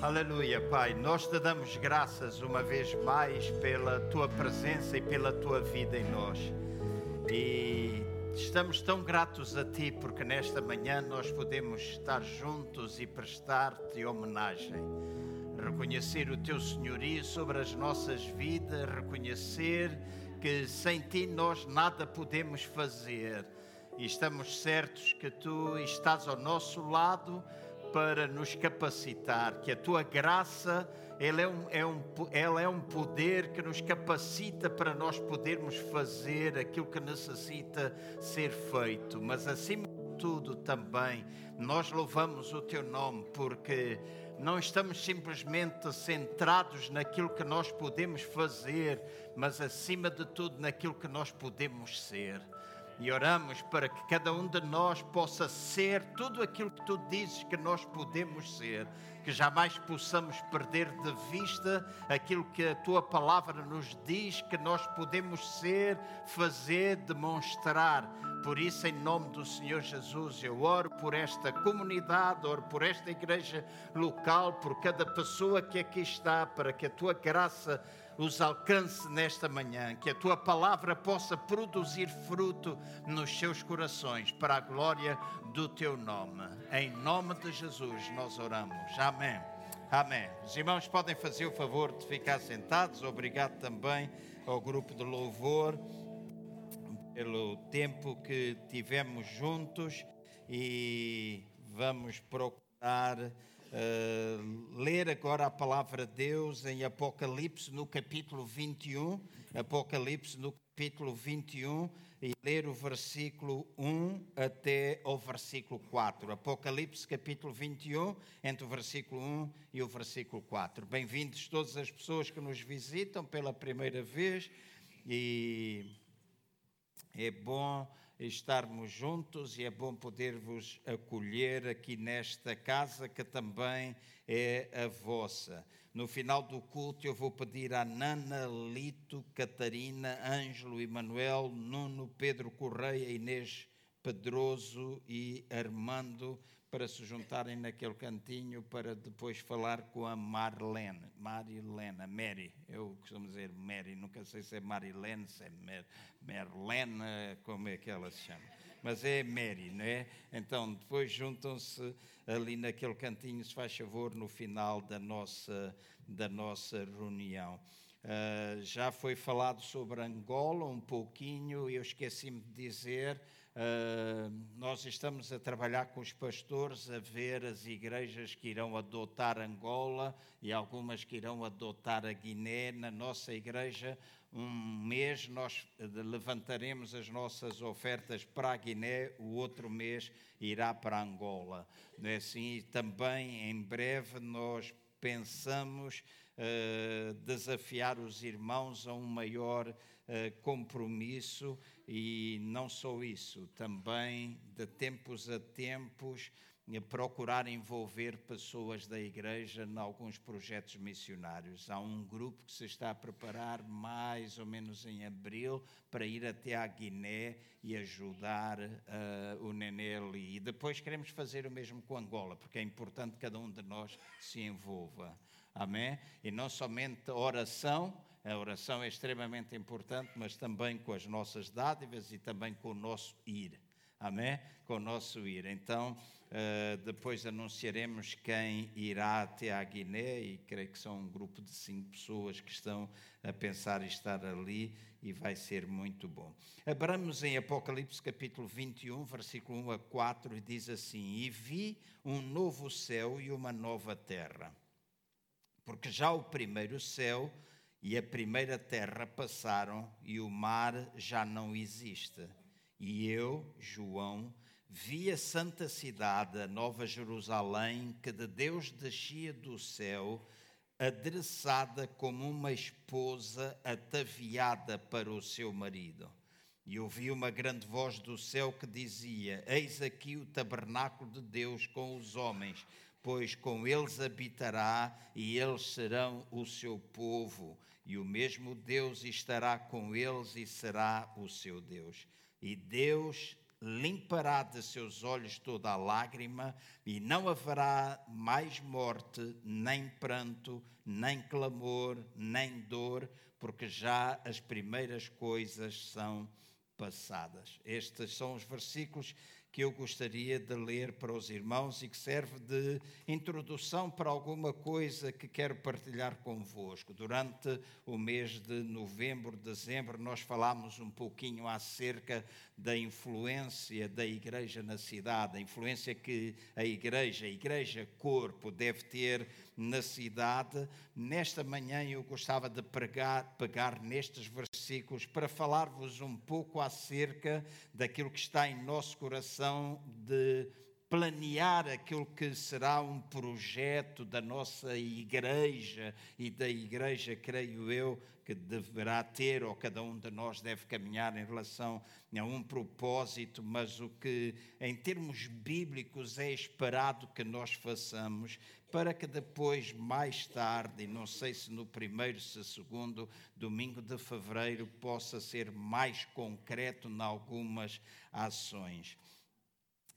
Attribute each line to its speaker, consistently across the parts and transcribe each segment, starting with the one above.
Speaker 1: Aleluia, Pai. Nós te damos graças uma vez mais pela tua presença e pela tua vida em nós. E estamos tão gratos a ti porque nesta manhã nós podemos estar juntos e prestar-te homenagem. Reconhecer o teu senhorio sobre as nossas vidas, reconhecer que sem ti nós nada podemos fazer. E estamos certos que tu estás ao nosso lado para nos capacitar, que a tua graça ela é, um, é um, ela é um poder que nos capacita para nós podermos fazer aquilo que necessita ser feito, mas acima de tudo também nós louvamos o teu nome porque não estamos simplesmente centrados naquilo que nós podemos fazer, mas acima de tudo naquilo que nós podemos ser. E oramos para que cada um de nós possa ser tudo aquilo que tu dizes que nós podemos ser, que jamais possamos perder de vista aquilo que a tua palavra nos diz que nós podemos ser, fazer, demonstrar. Por isso, em nome do Senhor Jesus, eu oro por esta comunidade, oro por esta igreja local, por cada pessoa que aqui está, para que a tua graça os alcance nesta manhã, que a tua palavra possa produzir fruto nos seus corações, para a glória do teu nome. Em nome de Jesus nós oramos. Amém. Amém. Os irmãos podem fazer o favor de ficar sentados. Obrigado também ao grupo de louvor pelo tempo que tivemos juntos e vamos procurar Uh, ler agora a palavra de Deus em Apocalipse, no capítulo 21. Apocalipse, no capítulo 21, e ler o versículo 1 até o versículo 4. Apocalipse, capítulo 21, entre o versículo 1 e o versículo 4. Bem-vindos todas as pessoas que nos visitam pela primeira vez, e é bom estarmos juntos e é bom poder-vos acolher aqui nesta casa que também é a vossa. No final do culto eu vou pedir a Nana, Lito, Catarina, Ângelo, Emanuel, Nuno, Pedro Correia, Inês Pedroso e Armando para se juntarem naquele cantinho para depois falar com a Marlene, Marilena, Mary, eu costumo dizer Mary, nunca sei se é Marilene, se é Mer, Merlene, como é que ela se chama, mas é Mary, não é? Então depois juntam-se ali naquele cantinho, se faz favor, no final da nossa, da nossa reunião. Uh, já foi falado sobre Angola um pouquinho, eu esqueci-me de dizer Uh, nós estamos a trabalhar com os pastores a ver as igrejas que irão adotar Angola e algumas que irão adotar a Guiné. Na nossa igreja, um mês nós levantaremos as nossas ofertas para a Guiné, o outro mês irá para Angola. É assim, também em breve nós pensamos uh, desafiar os irmãos a um maior compromisso e não só isso, também de tempos a tempos procurar envolver pessoas da igreja em alguns projetos missionários. Há um grupo que se está a preparar mais ou menos em abril para ir até à Guiné e ajudar uh, o Nenê ali. E depois queremos fazer o mesmo com Angola, porque é importante que cada um de nós se envolva. Amém? E não somente oração, a oração é extremamente importante, mas também com as nossas dádivas e também com o nosso ir. Amém? Com o nosso ir. Então, uh, depois anunciaremos quem irá até à Guiné e creio que são um grupo de cinco pessoas que estão a pensar em estar ali e vai ser muito bom. Abramos em Apocalipse capítulo 21, versículo 1 a 4 e diz assim: E vi um novo céu e uma nova terra, porque já o primeiro céu e a primeira terra passaram e o mar já não existe. E eu, João, vi a santa cidade, a Nova Jerusalém, que de Deus descia do céu, adereçada como uma esposa ataviada para o seu marido. E ouvi uma grande voz do céu que dizia: Eis aqui o tabernáculo de Deus com os homens, pois com eles habitará e eles serão o seu povo e o mesmo Deus estará com eles e será o seu Deus. E Deus limpará de seus olhos toda a lágrima, e não haverá mais morte, nem pranto, nem clamor, nem dor, porque já as primeiras coisas são passadas. Estes são os versículos que eu gostaria de ler para os irmãos e que serve de introdução para alguma coisa que quero partilhar convosco. Durante o mês de novembro, dezembro, nós falámos um pouquinho acerca da influência da igreja na cidade, a influência que a igreja, a igreja corpo, deve ter na cidade. Nesta manhã eu gostava de pregar, pegar nestes versículos para falar-vos um pouco acerca daquilo que está em nosso coração de planear aquilo que será um projeto da nossa igreja e da igreja, creio eu, que deverá ter, ou cada um de nós deve caminhar em relação a um propósito, mas o que, em termos bíblicos, é esperado que nós façamos para que depois, mais tarde, não sei se no primeiro, se segundo domingo de fevereiro, possa ser mais concreto em algumas ações.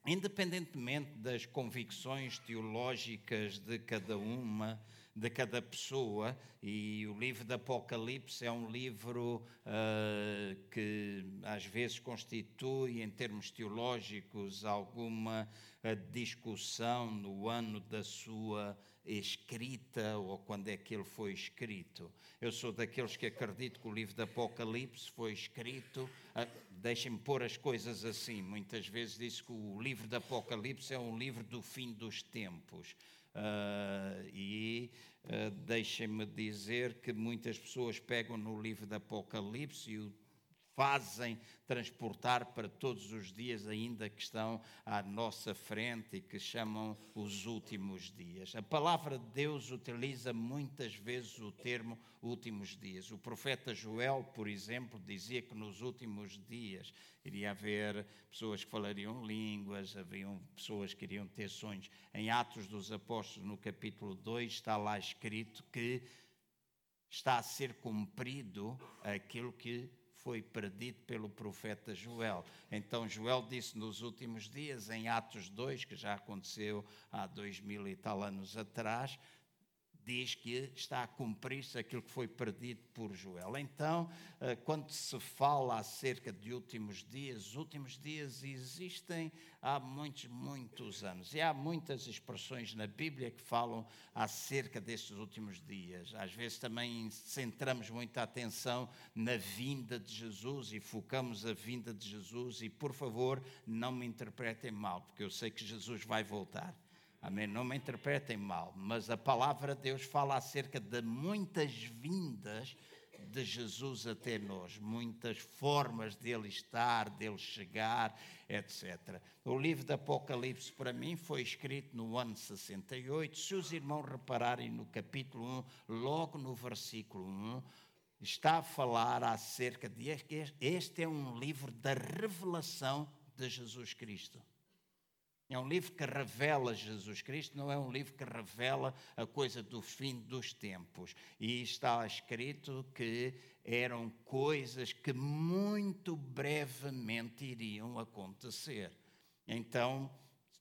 Speaker 1: Independentemente das convicções teológicas de cada uma, de cada pessoa, e o livro do Apocalipse é um livro uh, que às vezes constitui, em termos teológicos, alguma uh, discussão no ano da sua escrita ou quando é que ele foi escrito. Eu sou daqueles que acredito que o livro do Apocalipse foi escrito. Uh, Deixem-me pôr as coisas assim. Muitas vezes diz que o livro do Apocalipse é um livro do fim dos tempos. Uh, e uh, deixem-me dizer que muitas pessoas pegam no livro do Apocalipse e o fazem transportar para todos os dias ainda que estão à nossa frente e que chamam os últimos dias. A palavra de Deus utiliza muitas vezes o termo últimos dias. O profeta Joel, por exemplo, dizia que nos últimos dias iria haver pessoas que falariam línguas, haviam pessoas que iriam ter sonhos. Em Atos dos Apóstolos, no capítulo 2, está lá escrito que está a ser cumprido aquilo que foi predito pelo profeta Joel. Então Joel disse nos últimos dias, em Atos 2, que já aconteceu há dois mil e tal anos atrás, diz que está a cumprir-se aquilo que foi perdido por Joel. Então, eh, quando se fala acerca de últimos dias, últimos dias existem há muitos, muitos anos. E há muitas expressões na Bíblia que falam acerca destes últimos dias. Às vezes também centramos muita atenção na vinda de Jesus e focamos a vinda de Jesus. E, por favor, não me interpretem mal, porque eu sei que Jesus vai voltar. Amém? Não me interpretem mal, mas a palavra de Deus fala acerca de muitas vindas de Jesus até nós, muitas formas dele estar, dele chegar, etc. O livro do Apocalipse, para mim, foi escrito no ano 68. Se os irmãos repararem no capítulo 1, logo no versículo 1, está a falar acerca de este é um livro da revelação de Jesus Cristo. É um livro que revela Jesus Cristo, não é um livro que revela a coisa do fim dos tempos. E está escrito que eram coisas que muito brevemente iriam acontecer. Então,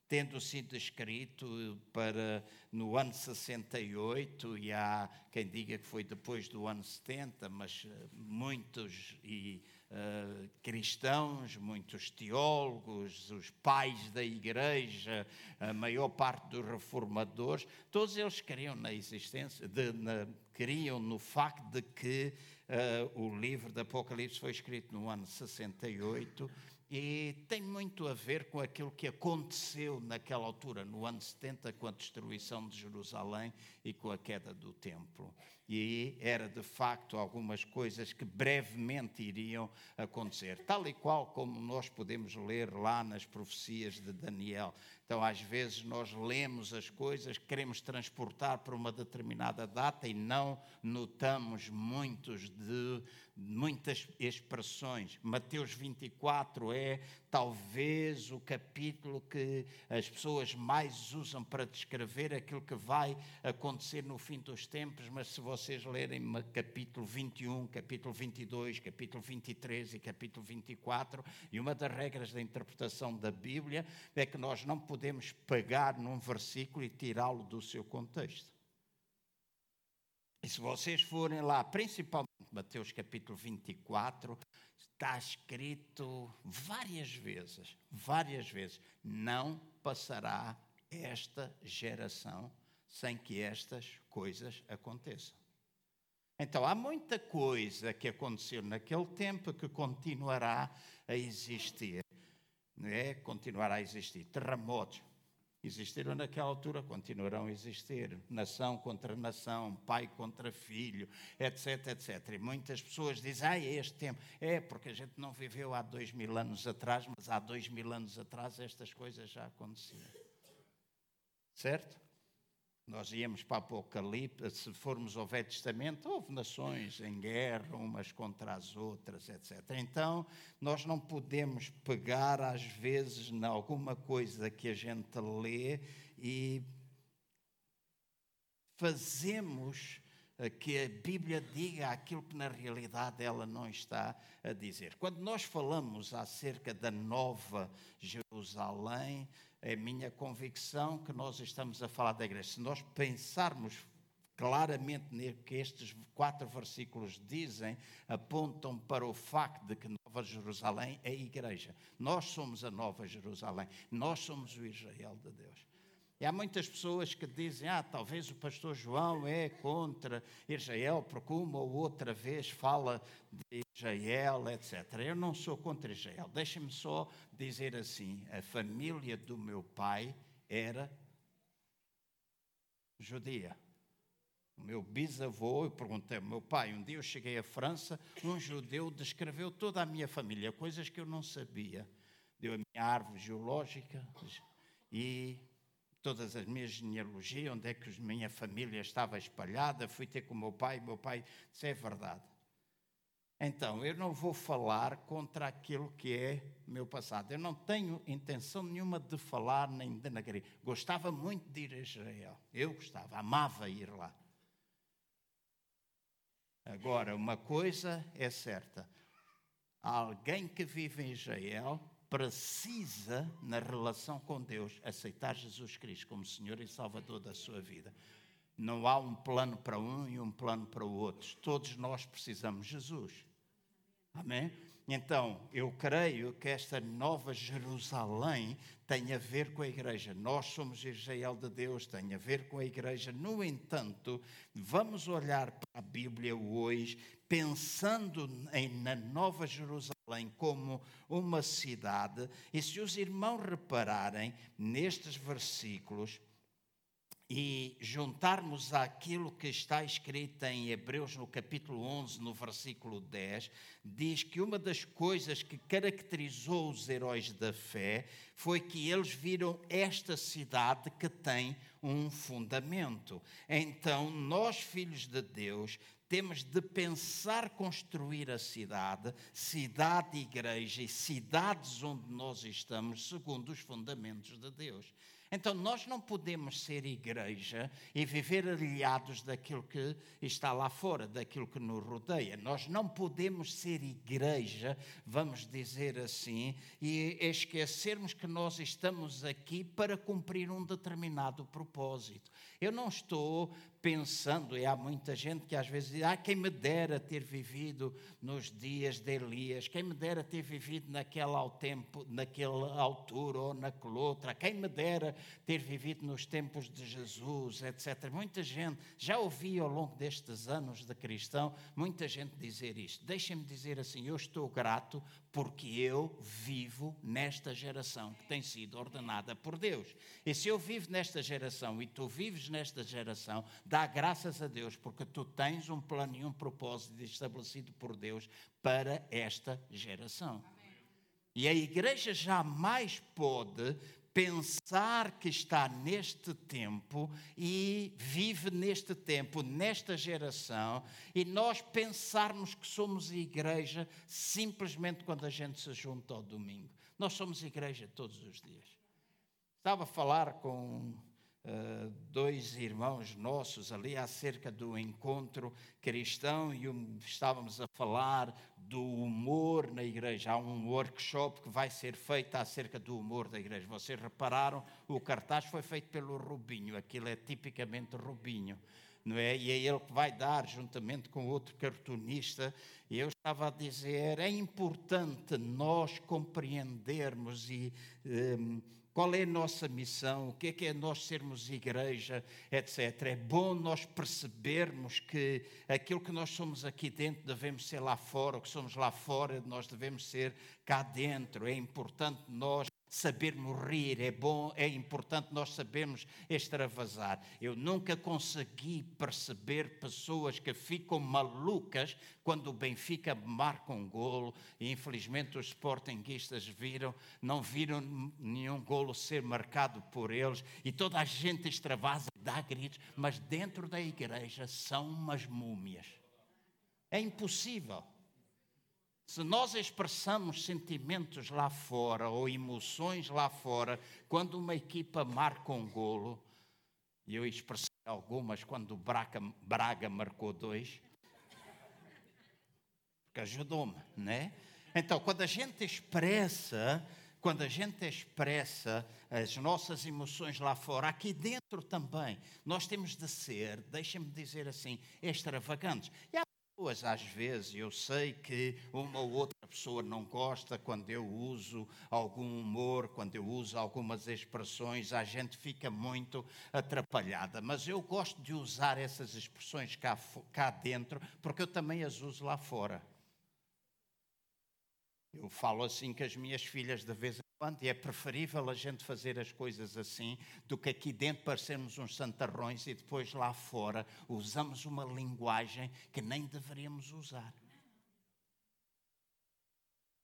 Speaker 1: tendo sido escrito para no ano 68 e há quem diga que foi depois do ano 70, mas eh, muitos e uh, cristãos, muitos teólogos, os pais da igreja, a maior parte dos reformadores, todos eles queriam na existência, de, na, queriam no facto de que uh, o livro do Apocalipse foi escrito no ano 68 e tem muito a ver com aquilo que aconteceu naquela altura, no ano 70, com a destruição de Jerusalém e com a queda do templo. E era de facto algumas coisas que brevemente iriam acontecer, tal e qual como nós podemos ler lá nas profecias de Daniel. Então, às vezes, nós lemos as coisas, queremos transportar para uma determinada data e não notamos muitos de, muitas expressões. Mateus 24 é talvez o capítulo que as pessoas mais usam para descrever aquilo que vai acontecer no fim dos tempos, mas se você vocês lerem capítulo 21, capítulo 22, capítulo 23 e capítulo 24, e uma das regras da interpretação da Bíblia é que nós não podemos pegar num versículo e tirá-lo do seu contexto. E se vocês forem lá, principalmente Mateus capítulo 24, está escrito várias vezes, várias vezes, não passará esta geração sem que estas coisas aconteçam. Então, há muita coisa que aconteceu naquele tempo que continuará a existir. Não é? Continuará a existir. Terremotos, Existiram naquela altura, continuarão a existir. Nação contra nação, pai contra filho, etc, etc. E muitas pessoas dizem, ah, é este tempo. É, porque a gente não viveu há dois mil anos atrás, mas há dois mil anos atrás estas coisas já aconteciam. Certo? Nós íamos para Apocalipse, se formos ao Velho Testamento, houve nações em guerra umas contra as outras, etc. Então, nós não podemos pegar, às vezes, em alguma coisa que a gente lê e fazemos que a Bíblia diga aquilo que na realidade ela não está a dizer. Quando nós falamos acerca da nova Jerusalém, é minha convicção que nós estamos a falar da igreja. Se nós pensarmos claramente no que estes quatro versículos dizem, apontam para o facto de que Nova Jerusalém é a igreja. Nós somos a Nova Jerusalém. Nós somos o Israel de Deus. E há muitas pessoas que dizem: ah, talvez o pastor João é contra Israel, porque uma ou outra vez fala de Israel, etc. Eu não sou contra Israel. Deixem-me só dizer assim: a família do meu pai era judia. O meu bisavô, eu perguntei ao meu pai, um dia eu cheguei à França, um judeu descreveu toda a minha família, coisas que eu não sabia. Deu a minha árvore geológica e todas as minhas genealogias, onde é que a minha família estava espalhada, fui ter com o meu pai, meu pai disse, é verdade. Então, eu não vou falar contra aquilo que é meu passado. Eu não tenho intenção nenhuma de falar nem de denegrir. Gostava muito de ir a Israel. Eu gostava, amava ir lá. Agora, uma coisa é certa: alguém que vive em Israel precisa, na relação com Deus, aceitar Jesus Cristo como Senhor e Salvador da sua vida. Não há um plano para um e um plano para o outro. Todos nós precisamos de Jesus. Amém? Então, eu creio que esta nova Jerusalém tem a ver com a igreja. Nós somos Israel de Deus, tem a ver com a igreja. No entanto, vamos olhar para a Bíblia hoje, pensando em, na nova Jerusalém como uma cidade. E se os irmãos repararem nestes versículos, e juntarmos aquilo que está escrito em Hebreus no capítulo 11, no versículo 10, diz que uma das coisas que caracterizou os heróis da fé foi que eles viram esta cidade que tem um fundamento. Então, nós, filhos de Deus, temos de pensar construir a cidade, cidade igreja e cidades onde nós estamos, segundo os fundamentos de Deus. Então nós não podemos ser igreja e viver aliados daquilo que está lá fora, daquilo que nos rodeia. Nós não podemos ser igreja, vamos dizer assim, e esquecermos que nós estamos aqui para cumprir um determinado propósito. Eu não estou pensando, e há muita gente que às vezes diz: ah, quem me dera ter vivido nos dias de Elias, quem me dera ter vivido naquela tempo, naquela altura ou naquela outra, quem me dera ter vivido nos tempos de Jesus, etc. Muita gente, já ouvi ao longo destes anos de cristão, muita gente dizer isto. Deixem-me dizer assim: eu estou grato porque eu vivo nesta geração que tem sido ordenada por Deus. E se eu vivo nesta geração e tu vives nesta geração, dá graças a Deus, porque tu tens um plano e um propósito estabelecido por Deus para esta geração. E a igreja jamais pode pensar que está neste tempo e vive neste tempo, nesta geração, e nós pensarmos que somos igreja simplesmente quando a gente se junta ao domingo. Nós somos igreja todos os dias. Estava a falar com uh, dois irmãos nossos ali acerca do encontro cristão e um, estávamos a falar do humor na igreja. Há um workshop que vai ser feito acerca do humor da igreja. Vocês repararam, o cartaz foi feito pelo Rubinho, aquilo é tipicamente Rubinho. Não é? E é ele que vai dar, juntamente com outro cartunista. E eu estava a dizer: é importante nós compreendermos e um, qual é a nossa missão, o que é que é nós sermos igreja, etc. É bom nós percebermos que aquilo que nós somos aqui dentro devemos ser lá fora, o que somos lá fora nós devemos ser cá dentro. É importante nós sabermos rir, é bom, é importante nós sabermos extravasar. Eu nunca consegui perceber pessoas que ficam malucas quando o Benfica marca um golo, e infelizmente os sportinguistas viram, não viram nenhum golo ser marcado por eles, e toda a gente extravasa, dá gritos, mas dentro da igreja são umas múmias. É impossível. Se nós expressamos sentimentos lá fora ou emoções lá fora, quando uma equipa marca um golo, e eu expressei algumas quando o Braga, Braga marcou dois, porque ajudou-me, né? Então, quando a gente expressa, quando a gente expressa as nossas emoções lá fora, aqui dentro também, nós temos de ser, deixem-me dizer assim, extravagantes. E há pessoas, às vezes, eu sei que uma ou outra pessoa não gosta quando eu uso algum humor, quando eu uso algumas expressões, a gente fica muito atrapalhada. Mas eu gosto de usar essas expressões cá, cá dentro, porque eu também as uso lá fora. Eu falo assim com as minhas filhas de vez em e é preferível a gente fazer as coisas assim do que aqui dentro parecermos uns santarrões e depois lá fora usamos uma linguagem que nem deveríamos usar.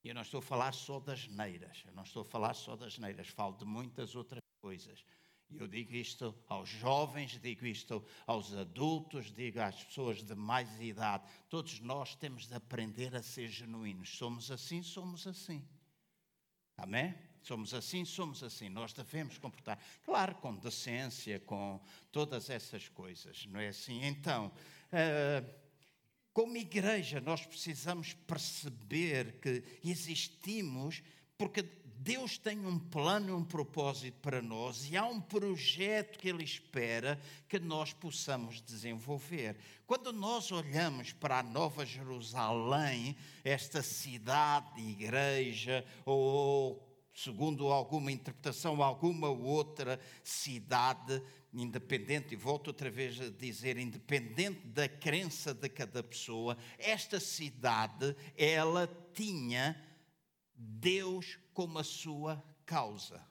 Speaker 1: E eu não estou a falar só das neiras, eu não estou a falar só das neiras, falo de muitas outras coisas. E eu digo isto aos jovens, digo isto aos adultos, digo às pessoas de mais idade. Todos nós temos de aprender a ser genuínos. Somos assim, somos assim. Amém? Somos assim, somos assim. Nós devemos comportar, claro, com decência, com todas essas coisas, não é assim? Então, uh, como igreja, nós precisamos perceber que existimos porque Deus tem um plano, um propósito para nós e há um projeto que Ele espera que nós possamos desenvolver. Quando nós olhamos para a Nova Jerusalém, esta cidade, igreja, ou segundo alguma interpretação, alguma outra cidade, independente, e volto outra vez a dizer, independente da crença de cada pessoa, esta cidade, ela tinha Deus como a sua causa.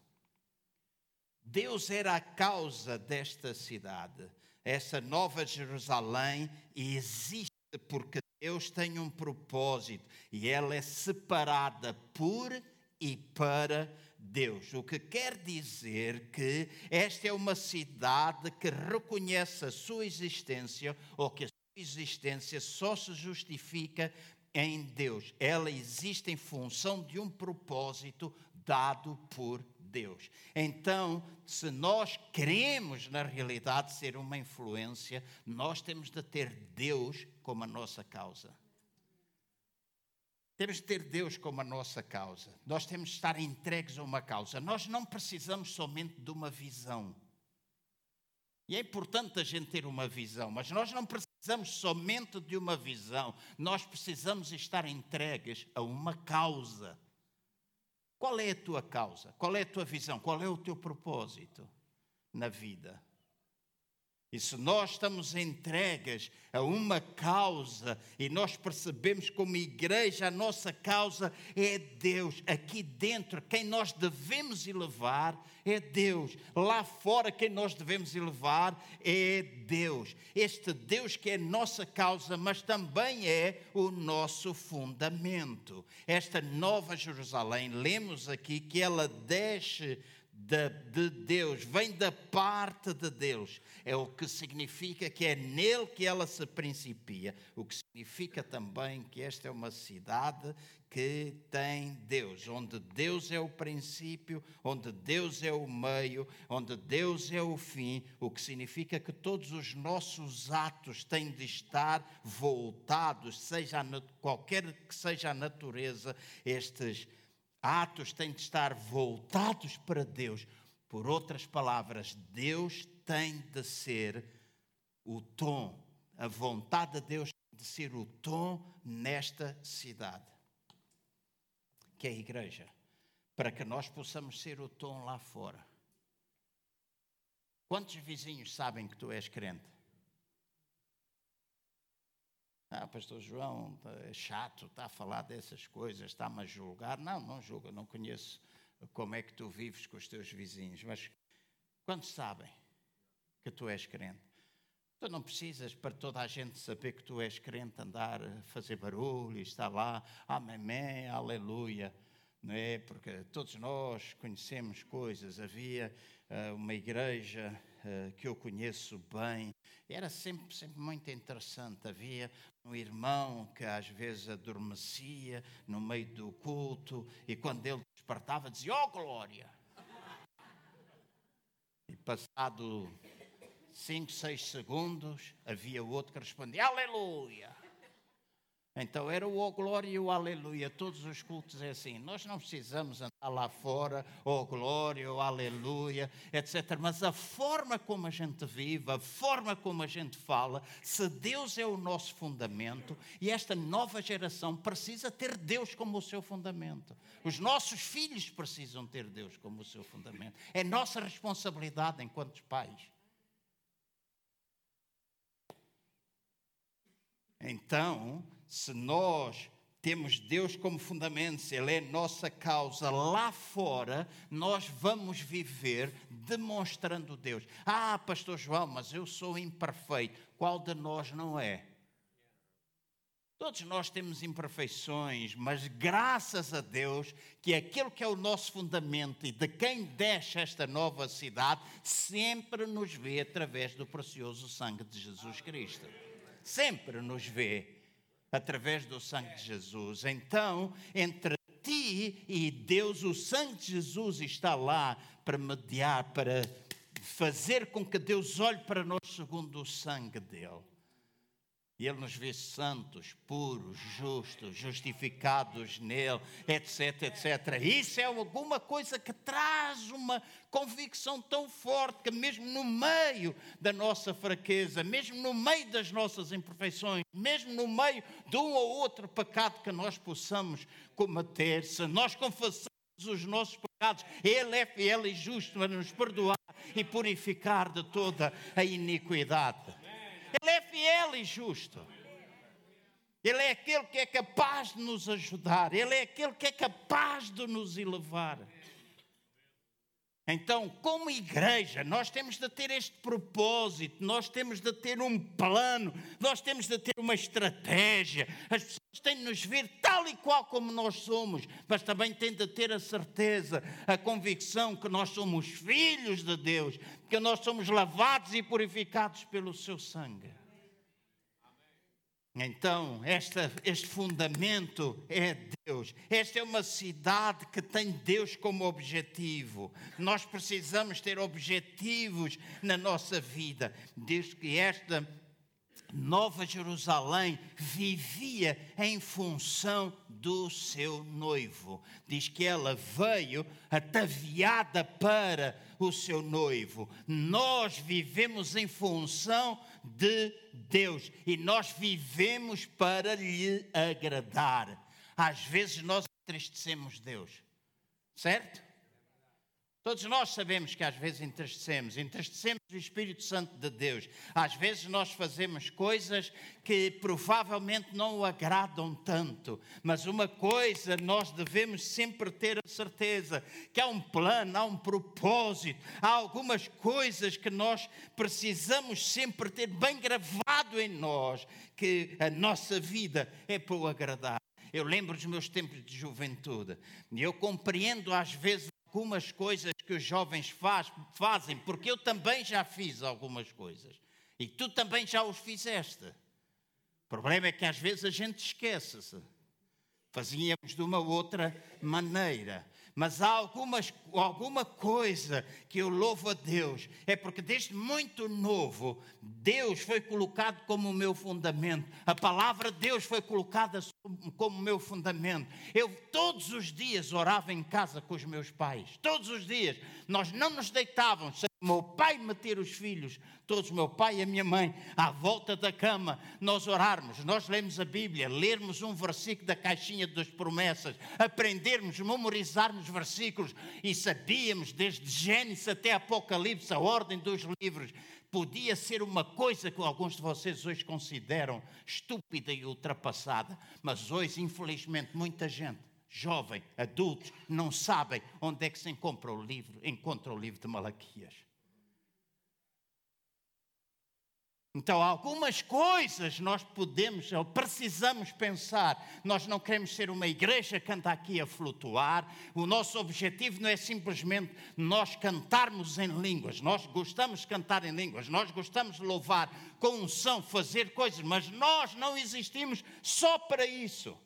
Speaker 1: Deus era a causa desta cidade. Essa nova Jerusalém existe porque Deus tem um propósito e ela é separada por e para Deus. O que quer dizer que esta é uma cidade que reconhece a sua existência ou que a sua existência só se justifica em Deus. Ela existe em função de um propósito dado por Deus. Então, se nós queremos, na realidade, ser uma influência, nós temos de ter Deus como a nossa causa. Temos de ter Deus como a nossa causa. Nós temos de estar entregues a uma causa. Nós não precisamos somente de uma visão. E é importante a gente ter uma visão, mas nós não precisamos somente de uma visão, nós precisamos estar entregues a uma causa. Qual é a tua causa? Qual é a tua visão? Qual é o teu propósito na vida? E se nós estamos entregues a uma causa e nós percebemos como igreja a nossa causa é Deus, aqui dentro quem nós devemos elevar é Deus, lá fora quem nós devemos elevar é Deus. Este Deus que é nossa causa, mas também é o nosso fundamento. Esta nova Jerusalém, lemos aqui que ela desce de, de, Deus, vem da parte de Deus. É o que significa que é nele que ela se principia. O que significa também que esta é uma cidade que tem Deus, onde Deus é o princípio, onde Deus é o meio, onde Deus é o fim, o que significa que todos os nossos atos têm de estar voltados, seja qualquer que seja a natureza, estes atos têm de estar voltados para Deus. Por outras palavras, Deus tem de ser o tom, a vontade de Deus de ser o tom nesta cidade que é a igreja, para que nós possamos ser o tom lá fora. Quantos vizinhos sabem que tu és crente? Ah, pastor João, é chato, está a falar dessas coisas, está-me a julgar. Não, não julga, não conheço como é que tu vives com os teus vizinhos, mas quantos sabem que tu és crente? Tu não precisas para toda a gente saber que tu és crente andar a fazer barulho, estar lá, amém, aleluia, não é? Porque todos nós conhecemos coisas. Havia uh, uma igreja uh, que eu conheço bem, era sempre, sempre muito interessante. Havia um irmão que às vezes adormecia no meio do culto e quando ele despertava dizia: Oh glória! E passado cinco, seis segundos, havia outro que respondia: Aleluia! Então era o oh glória e o aleluia. Todos os cultos é assim. Nós não precisamos andar lá fora, oh glória, oh aleluia, etc. Mas a forma como a gente vive, a forma como a gente fala, se Deus é o nosso fundamento e esta nova geração precisa ter Deus como o seu fundamento. Os nossos filhos precisam ter Deus como o seu fundamento. É nossa responsabilidade enquanto pais. Então, se nós temos Deus como fundamento, se Ele é nossa causa lá fora, nós vamos viver demonstrando Deus. Ah, Pastor João, mas eu sou imperfeito. Qual de nós não é? Todos nós temos imperfeições, mas graças a Deus que aquele que é o nosso fundamento e de quem deixa esta nova cidade sempre nos vê através do precioso sangue de Jesus Cristo sempre nos vê através do sangue de Jesus. Então, entre ti e Deus, o sangue de Jesus está lá para mediar, para fazer com que Deus olhe para nós segundo o sangue dele. E Ele nos vê santos, puros, justos, justificados nele, etc, etc. Isso é alguma coisa que traz uma convicção tão forte que, mesmo no meio da nossa fraqueza, mesmo no meio das nossas imperfeições, mesmo no meio de um ou outro pecado que nós possamos cometer, se nós confessamos os nossos pecados, Ele é fiel e justo para nos perdoar e purificar de toda a iniquidade. Ele é fiel e justo. Ele é aquele que é capaz de nos ajudar. Ele é aquele que é capaz de nos elevar. Então, como igreja, nós temos de ter este propósito, nós temos de ter um plano, nós temos de ter uma estratégia. As pessoas têm de nos ver tal e qual como nós somos, mas também têm de ter a certeza, a convicção que nós somos filhos de Deus, que nós somos lavados e purificados pelo seu sangue. Então, esta, este fundamento é Deus. Esta é uma cidade que tem Deus como objetivo. Nós precisamos ter objetivos na nossa vida. Desde que esta Nova Jerusalém vivia em função do seu noivo. Diz que ela veio ataviada para o seu noivo. Nós vivemos em função de Deus e nós vivemos para lhe agradar. Às vezes nós entristecemos Deus, certo? Todos nós sabemos que às vezes entristecemos, entristecemos o Espírito Santo de Deus. Às vezes nós fazemos coisas que provavelmente não o agradam tanto, mas uma coisa nós devemos sempre ter a certeza: que há um plano, há um propósito, há algumas coisas que nós precisamos sempre ter bem gravado em nós, que a nossa vida é para o agradar. Eu lembro dos meus tempos de juventude e eu compreendo às vezes algumas coisas que os jovens faz, fazem, porque eu também já fiz algumas coisas. E tu também já os fizeste. O problema é que às vezes a gente esquece-se. Fazíamos de uma outra maneira. Mas há algumas, alguma coisa que eu louvo a Deus, é porque desde muito novo, Deus foi colocado como o meu fundamento, a palavra de Deus foi colocada como o meu fundamento. Eu todos os dias orava em casa com os meus pais, todos os dias. Nós não nos deitávamos. Sem meu pai meter os filhos, todos, meu pai e a minha mãe, à volta da cama, nós orarmos, nós lemos a Bíblia, lermos um versículo da caixinha das promessas, aprendermos, memorizarmos versículos e sabíamos desde Gênesis até Apocalipse a ordem dos livros podia ser uma coisa que alguns de vocês hoje consideram estúpida e ultrapassada, mas hoje, infelizmente, muita gente, jovem, adultos, não sabem onde é que se encontra o livro, encontra o livro de Malaquias. Então, algumas coisas nós podemos ou precisamos pensar. Nós não queremos ser uma igreja que anda aqui a flutuar. O nosso objetivo não é simplesmente nós cantarmos em línguas. Nós gostamos de cantar em línguas, nós gostamos de louvar com unção, fazer coisas, mas nós não existimos só para isso.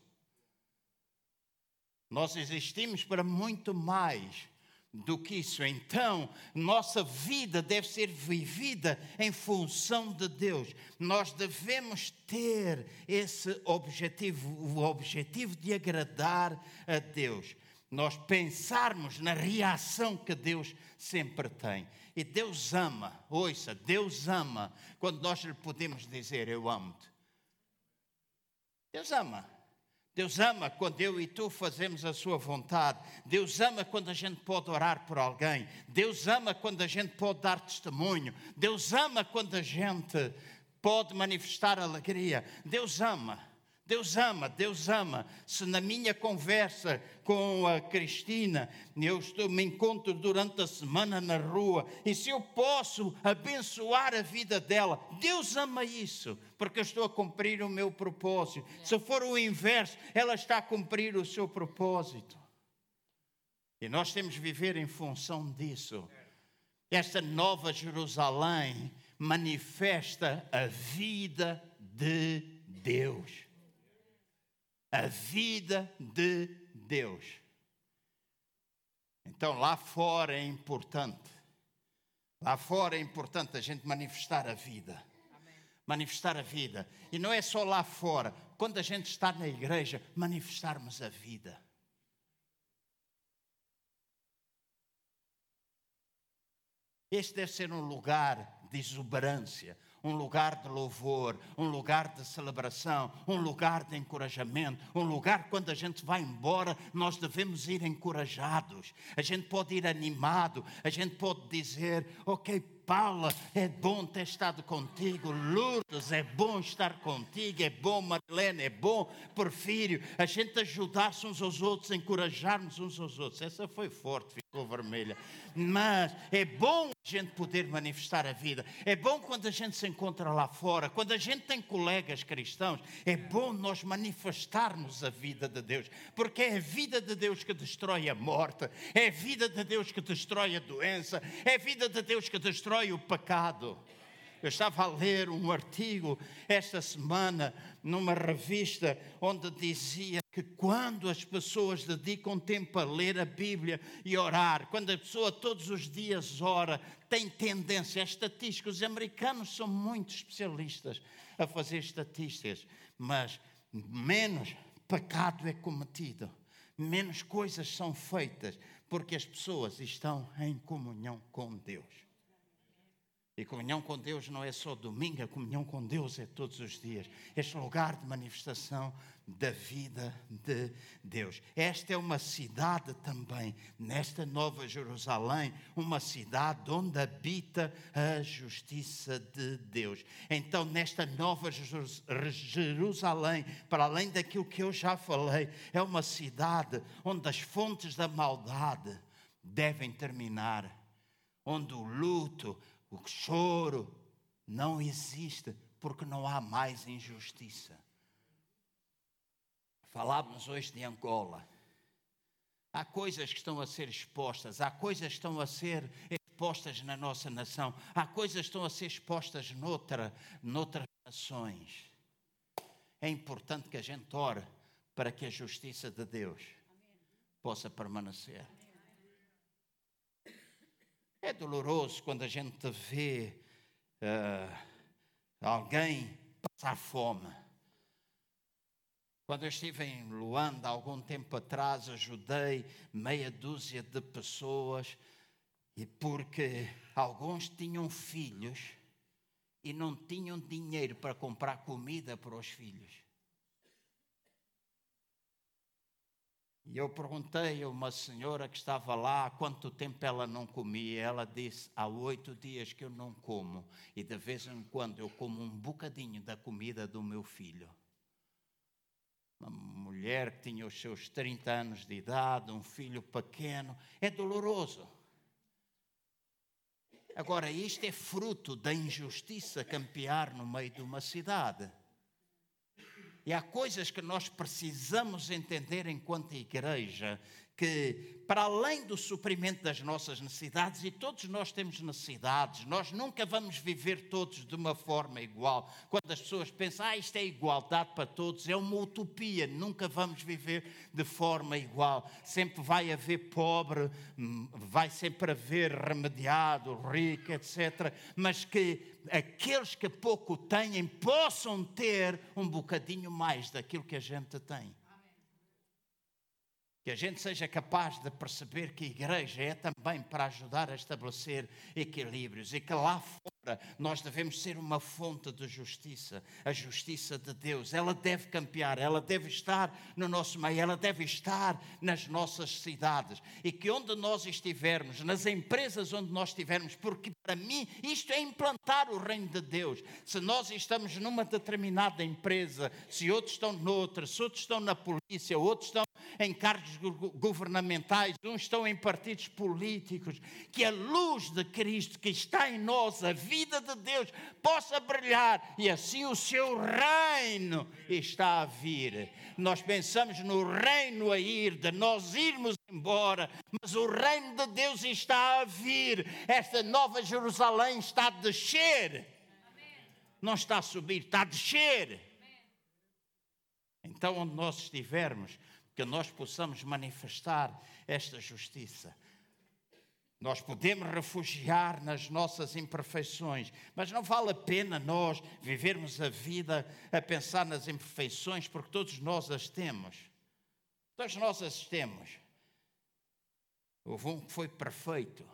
Speaker 1: Nós existimos para muito mais do que isso. Então, nossa vida deve ser vivida em função de Deus. Nós devemos ter esse objetivo, o objetivo de agradar a Deus. Nós pensarmos na reação que Deus sempre tem. E Deus ama, ouça, Deus ama quando nós lhe podemos dizer: Eu amo-te. Deus ama. Deus ama quando eu e tu fazemos a sua vontade. Deus ama quando a gente pode orar por alguém. Deus ama quando a gente pode dar testemunho. Deus ama quando a gente pode manifestar alegria. Deus ama. Deus ama, Deus ama. Se na minha conversa com a Cristina, eu estou, me encontro durante a semana na rua, e se eu posso abençoar a vida dela, Deus ama isso, porque eu estou a cumprir o meu propósito. Se for o inverso, ela está a cumprir o seu propósito. E nós temos de viver em função disso. Esta nova Jerusalém manifesta a vida de Deus a vida de Deus. Então, lá fora é importante. Lá fora é importante a gente manifestar a vida. Manifestar a vida. E não é só lá fora. Quando a gente está na igreja, manifestarmos a vida. Este deve ser um lugar de exuberância, um lugar de louvor, um lugar de celebração, um lugar de encorajamento, um lugar quando a gente vai embora, nós devemos ir encorajados. A gente pode ir animado, a gente pode dizer, ok, Paula, é bom ter estado contigo. Lourdes, é bom estar contigo. É bom, Marilene, é bom, Porfírio. A gente ajudar-se uns aos outros, encorajarmos uns aos outros. Essa foi forte, ficou vermelha. Mas é bom a gente poder manifestar a vida. É bom quando a gente se encontra lá fora, quando a gente tem colegas cristãos. É bom nós manifestarmos a vida de Deus, porque é a vida de Deus que destrói a morte, é a vida de Deus que destrói a doença, é a vida de Deus que destrói destrói o pecado. Eu estava a ler um artigo esta semana numa revista onde dizia que quando as pessoas dedicam tempo a ler a Bíblia e orar, quando a pessoa todos os dias ora, tem tendência, as estatísticas, os americanos são muito especialistas a fazer estatísticas, mas menos pecado é cometido, menos coisas são feitas, porque as pessoas estão em comunhão com Deus. E comunhão com Deus não é só domingo, a comunhão com Deus é todos os dias. Este lugar de manifestação da vida de Deus. Esta é uma cidade também, nesta Nova Jerusalém, uma cidade onde habita a justiça de Deus. Então, nesta Nova Jerusalém, para além daquilo que eu já falei, é uma cidade onde as fontes da maldade devem terminar, onde o luto, o choro não existe porque não há mais injustiça. Falávamos hoje de Angola. Há coisas que estão a ser expostas, há coisas que estão a ser expostas na nossa nação, há coisas que estão a ser expostas noutra, noutras nações. É importante que a gente ore para que a justiça de Deus possa permanecer. É doloroso quando a gente vê uh, alguém passar fome. Quando eu estive em Luanda, algum tempo atrás, ajudei meia dúzia de pessoas, e porque alguns tinham filhos e não tinham dinheiro para comprar comida para os filhos. E eu perguntei a uma senhora que estava lá quanto tempo ela não comia. Ela disse: há oito dias que eu não como, e de vez em quando eu como um bocadinho da comida do meu filho. Uma mulher que tinha os seus 30 anos de idade, um filho pequeno, é doloroso. Agora, isto é fruto da injustiça campear no meio de uma cidade. E há coisas que nós precisamos entender enquanto igreja, que para além do suprimento das nossas necessidades, e todos nós temos necessidades, nós nunca vamos viver todos de uma forma igual. Quando as pessoas pensam, ah, isto é igualdade para todos, é uma utopia, nunca vamos viver de forma igual. Sempre vai haver pobre, hum, vai sempre haver remediado, rico, etc. Mas que aqueles que pouco têm possam ter um bocadinho mais daquilo que a gente tem. Que a gente seja capaz de perceber que a igreja é também para ajudar a estabelecer equilíbrios e que lá fora nós devemos ser uma fonte de justiça, a justiça de Deus. Ela deve campear, ela deve estar no nosso meio, ela deve estar nas nossas cidades e que onde nós estivermos, nas empresas onde nós estivermos, porque para mim isto é implantar o reino de Deus. Se nós estamos numa determinada empresa, se outros estão noutra, se outros estão na polícia, outros estão em cargos governamentais, uns estão em partidos políticos, que a luz de Cristo que está em nós, a vida de Deus, possa brilhar e assim o seu reino está a vir. Nós pensamos no reino a ir, de nós irmos embora, mas o reino de Deus está a vir. Esta nova Jerusalém está a descer. Não está a subir, está a descer. Então, onde nós estivermos, que nós possamos manifestar esta justiça. Nós podemos refugiar nas nossas imperfeições, mas não vale a pena nós vivermos a vida a pensar nas imperfeições, porque todos nós as temos. Todos nós as temos. Houve um que foi perfeito,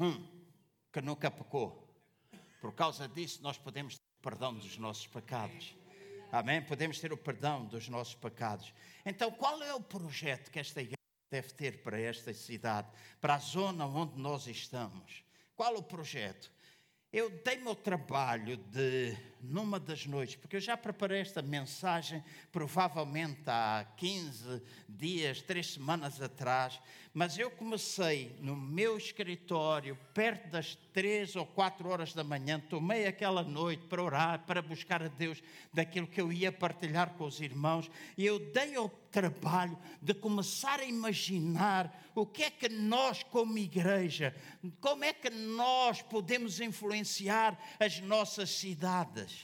Speaker 1: um que nunca pecou. Por causa disso, nós podemos ter perdão dos nossos pecados. Amém? Podemos ter o perdão dos nossos pecados. Então, qual é o projeto que esta igreja deve ter para esta cidade, para a zona onde nós estamos? Qual o projeto? Eu dei-me o trabalho de, numa das noites, porque eu já preparei esta mensagem provavelmente há 15 dias, três semanas atrás, mas eu comecei no meu escritório, perto das três ou quatro horas da manhã, tomei aquela noite para orar, para buscar a Deus daquilo que eu ia partilhar com os irmãos, e eu dei o trabalho de começar a imaginar o que é que nós, como igreja, como é que nós podemos influenciar as nossas cidades.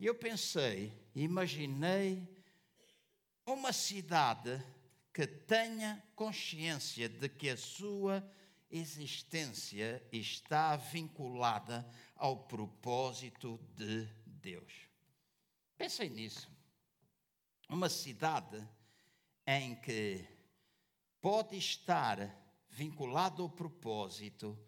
Speaker 1: E eu pensei, imaginei uma cidade que tenha consciência de que a sua existência está vinculada ao propósito de Deus. Pensem nisso. Uma cidade em que pode estar vinculado ao propósito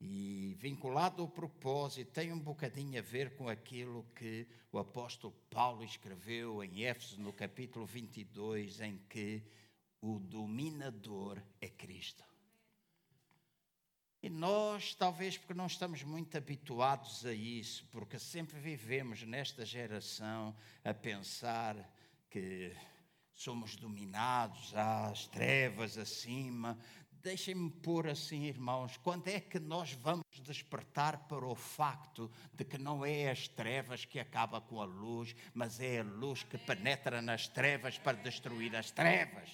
Speaker 1: e vinculado ao propósito tem um bocadinho a ver com aquilo que o apóstolo Paulo escreveu em Éfeso, no capítulo 22, em que o dominador é Cristo. E nós, talvez porque não estamos muito habituados a isso, porque sempre vivemos nesta geração a pensar que somos dominados às trevas acima, Deixem-me pôr assim, irmãos, quando é que nós vamos despertar para o facto de que não é as trevas que acaba com a luz, mas é a luz que penetra nas trevas para destruir as trevas?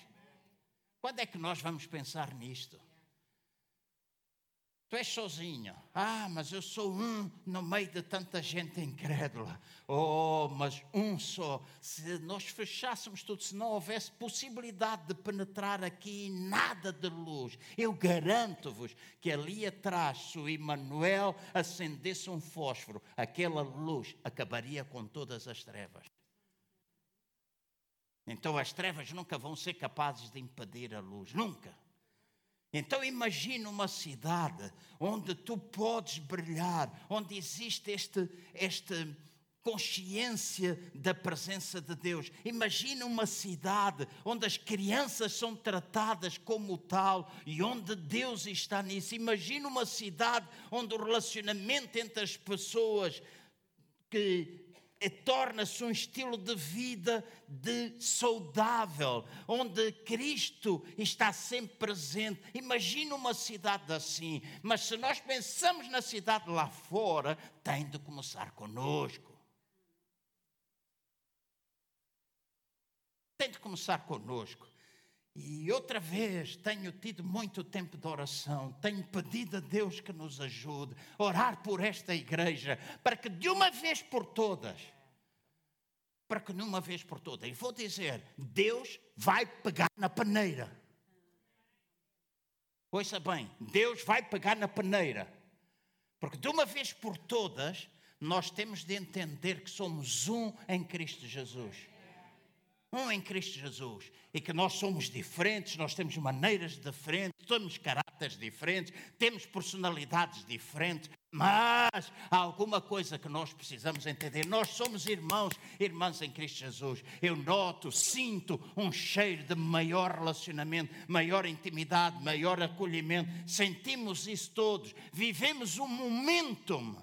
Speaker 1: Quando é que nós vamos pensar nisto? Tu és sozinho. Ah, mas eu sou um no meio de tanta gente incrédula. Oh, mas um só. Se nós fechássemos tudo, se não houvesse possibilidade de penetrar aqui nada de luz, eu garanto-vos que ali atrás, se o Emmanuel acendesse um fósforo, aquela luz acabaria com todas as trevas. Então as trevas nunca vão ser capazes de impedir a luz, nunca. Então imagina uma cidade onde tu podes brilhar, onde existe este, esta consciência da presença de Deus. Imagina uma cidade onde as crianças são tratadas como tal e onde Deus está nisso. Imagina uma cidade onde o relacionamento entre as pessoas que torna-se um estilo de vida de saudável, onde Cristo está sempre presente. Imagina uma cidade assim, mas se nós pensamos na cidade lá fora, tem de começar conosco. Tem de começar conosco. E outra vez tenho tido muito tempo de oração, tenho pedido a Deus que nos ajude, a orar por esta igreja, para que de uma vez por todas, para que de uma vez por todas, e vou dizer, Deus vai pegar na peneira. Ouça bem, Deus vai pegar na peneira, porque de uma vez por todas, nós temos de entender que somos um em Cristo Jesus. Um em Cristo Jesus, e que nós somos diferentes, nós temos maneiras diferentes, temos caráteres diferentes, temos personalidades diferentes, mas há alguma coisa que nós precisamos entender. Nós somos irmãos, irmãs em Cristo Jesus. Eu noto, sinto um cheiro de maior relacionamento, maior intimidade, maior acolhimento. Sentimos isso todos. Vivemos um momentum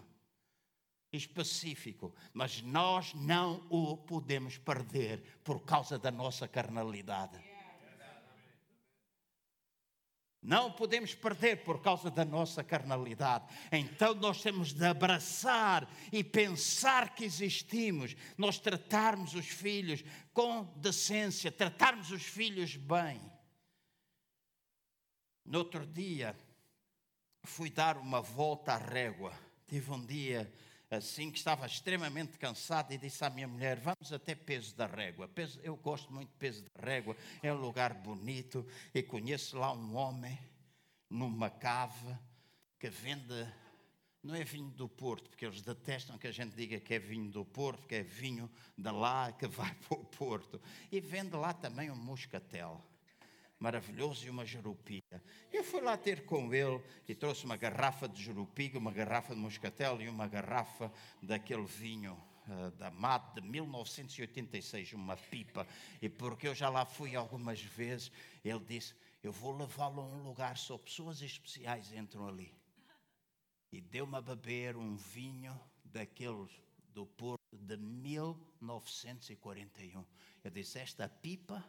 Speaker 1: específico, mas nós não o podemos perder por causa da nossa carnalidade. Não podemos perder por causa da nossa carnalidade. Então nós temos de abraçar e pensar que existimos. Nós tratarmos os filhos com decência, tratarmos os filhos bem. No outro dia, fui dar uma volta à régua. Tive um dia assim que estava extremamente cansado e disse à minha mulher: Vamos até Peso da Régua. Peso, eu gosto muito de Peso da Régua, é um lugar bonito e conheço lá um homem numa cave que vende. Não é vinho do Porto, porque eles detestam que a gente diga que é vinho do Porto, porque é vinho de lá que vai para o Porto. E vende lá também um moscatel maravilhoso e uma jerupia. Eu fui lá ter com ele e trouxe uma garrafa de jerupiga, uma garrafa de moscatel e uma garrafa daquele vinho uh, da MAT de 1986, uma pipa. E porque eu já lá fui algumas vezes, ele disse: Eu vou levá-lo a um lugar só pessoas especiais entram ali. E deu-me a beber um vinho daqueles do Porto de 1941. Eu disse: Esta pipa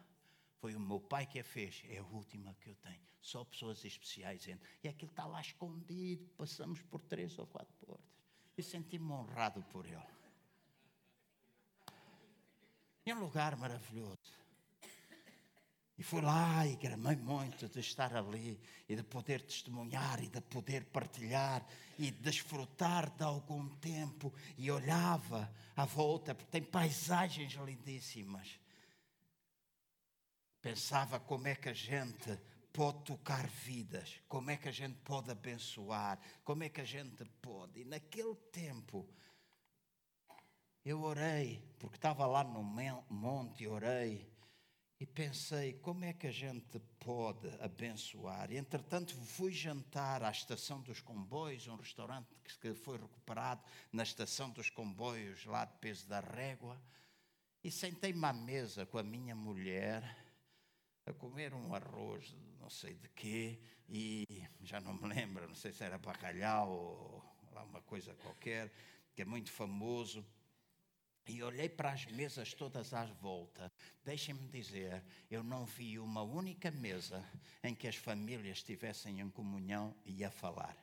Speaker 1: foi o meu pai que a fez, é a última que eu tenho. Só pessoas especiais entram. E aquilo está lá escondido, passamos por três ou quatro portas. E senti-me honrado por ele. É um lugar maravilhoso. E fui lá e gramei muito de estar ali e de poder testemunhar e de poder partilhar e desfrutar de algum tempo. E olhava à volta, porque tem paisagens lindíssimas pensava como é que a gente pode tocar vidas, como é que a gente pode abençoar, como é que a gente pode. E naquele tempo eu orei, porque estava lá no monte, orei e pensei como é que a gente pode abençoar. E, entretanto, fui jantar à estação dos comboios, um restaurante que foi recuperado na estação dos comboios, lá de Peso da Régua, e sentei-me à mesa com a minha mulher a comer um arroz, não sei de quê, e já não me lembro, não sei se era bacalhau ou lá uma coisa qualquer, que é muito famoso. E olhei para as mesas todas às voltas. Deixem-me dizer, eu não vi uma única mesa em que as famílias estivessem em comunhão e a falar.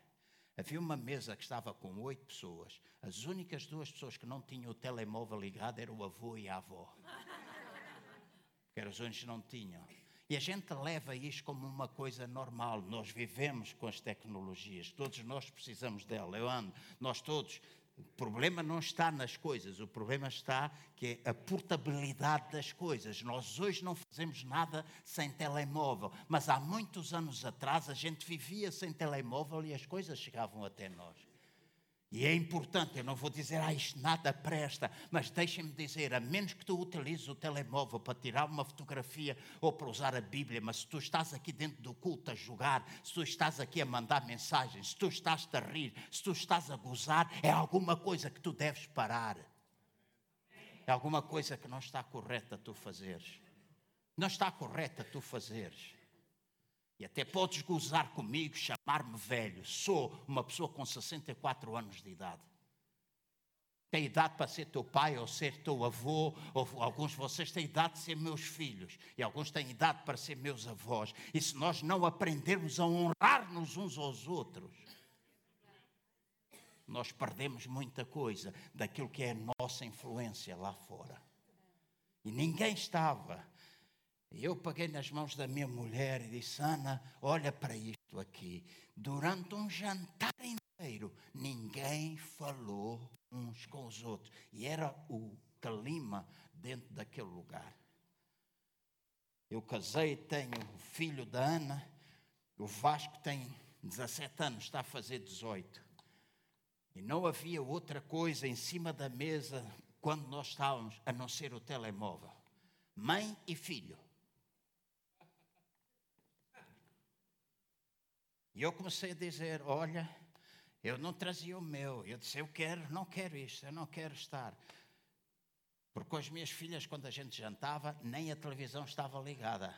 Speaker 1: Havia uma mesa que estava com oito pessoas. As únicas duas pessoas que não tinham o telemóvel ligado eram o avô e a avó. Que eram os únicos que não tinham. E a gente leva isto como uma coisa normal. Nós vivemos com as tecnologias, todos nós precisamos dela. Eu ando, nós todos o problema não está nas coisas, o problema está que é a portabilidade das coisas. Nós hoje não fazemos nada sem telemóvel, mas há muitos anos atrás a gente vivia sem telemóvel e as coisas chegavam até nós. E é importante, eu não vou dizer, ah, isto nada presta, mas deixem-me dizer, a menos que tu utilizes o telemóvel para tirar uma fotografia ou para usar a Bíblia, mas se tu estás aqui dentro do culto a jogar, se tu estás aqui a mandar mensagens, se tu estás a rir, se tu estás a gozar, é alguma coisa que tu deves parar. É alguma coisa que não está correta tu fazeres. Não está correta tu fazeres. E até podes gozar comigo, chamar-me velho. Sou uma pessoa com 64 anos de idade. Tem idade para ser teu pai ou ser teu avô, ou alguns de vocês têm idade de ser meus filhos, e alguns têm idade para ser meus avós. E se nós não aprendermos a honrar-nos uns aos outros, nós perdemos muita coisa daquilo que é a nossa influência lá fora. E ninguém estava e eu peguei nas mãos da minha mulher e disse: Ana, olha para isto aqui. Durante um jantar inteiro, ninguém falou uns com os outros. E era o clima dentro daquele lugar. Eu casei, tenho o filho da Ana, o Vasco tem 17 anos, está a fazer 18. E não havia outra coisa em cima da mesa quando nós estávamos, a não ser o telemóvel. Mãe e filho. E eu comecei a dizer: Olha, eu não trazia o meu. Eu disse: Eu quero, não quero isto, eu não quero estar. Porque com as minhas filhas, quando a gente jantava, nem a televisão estava ligada.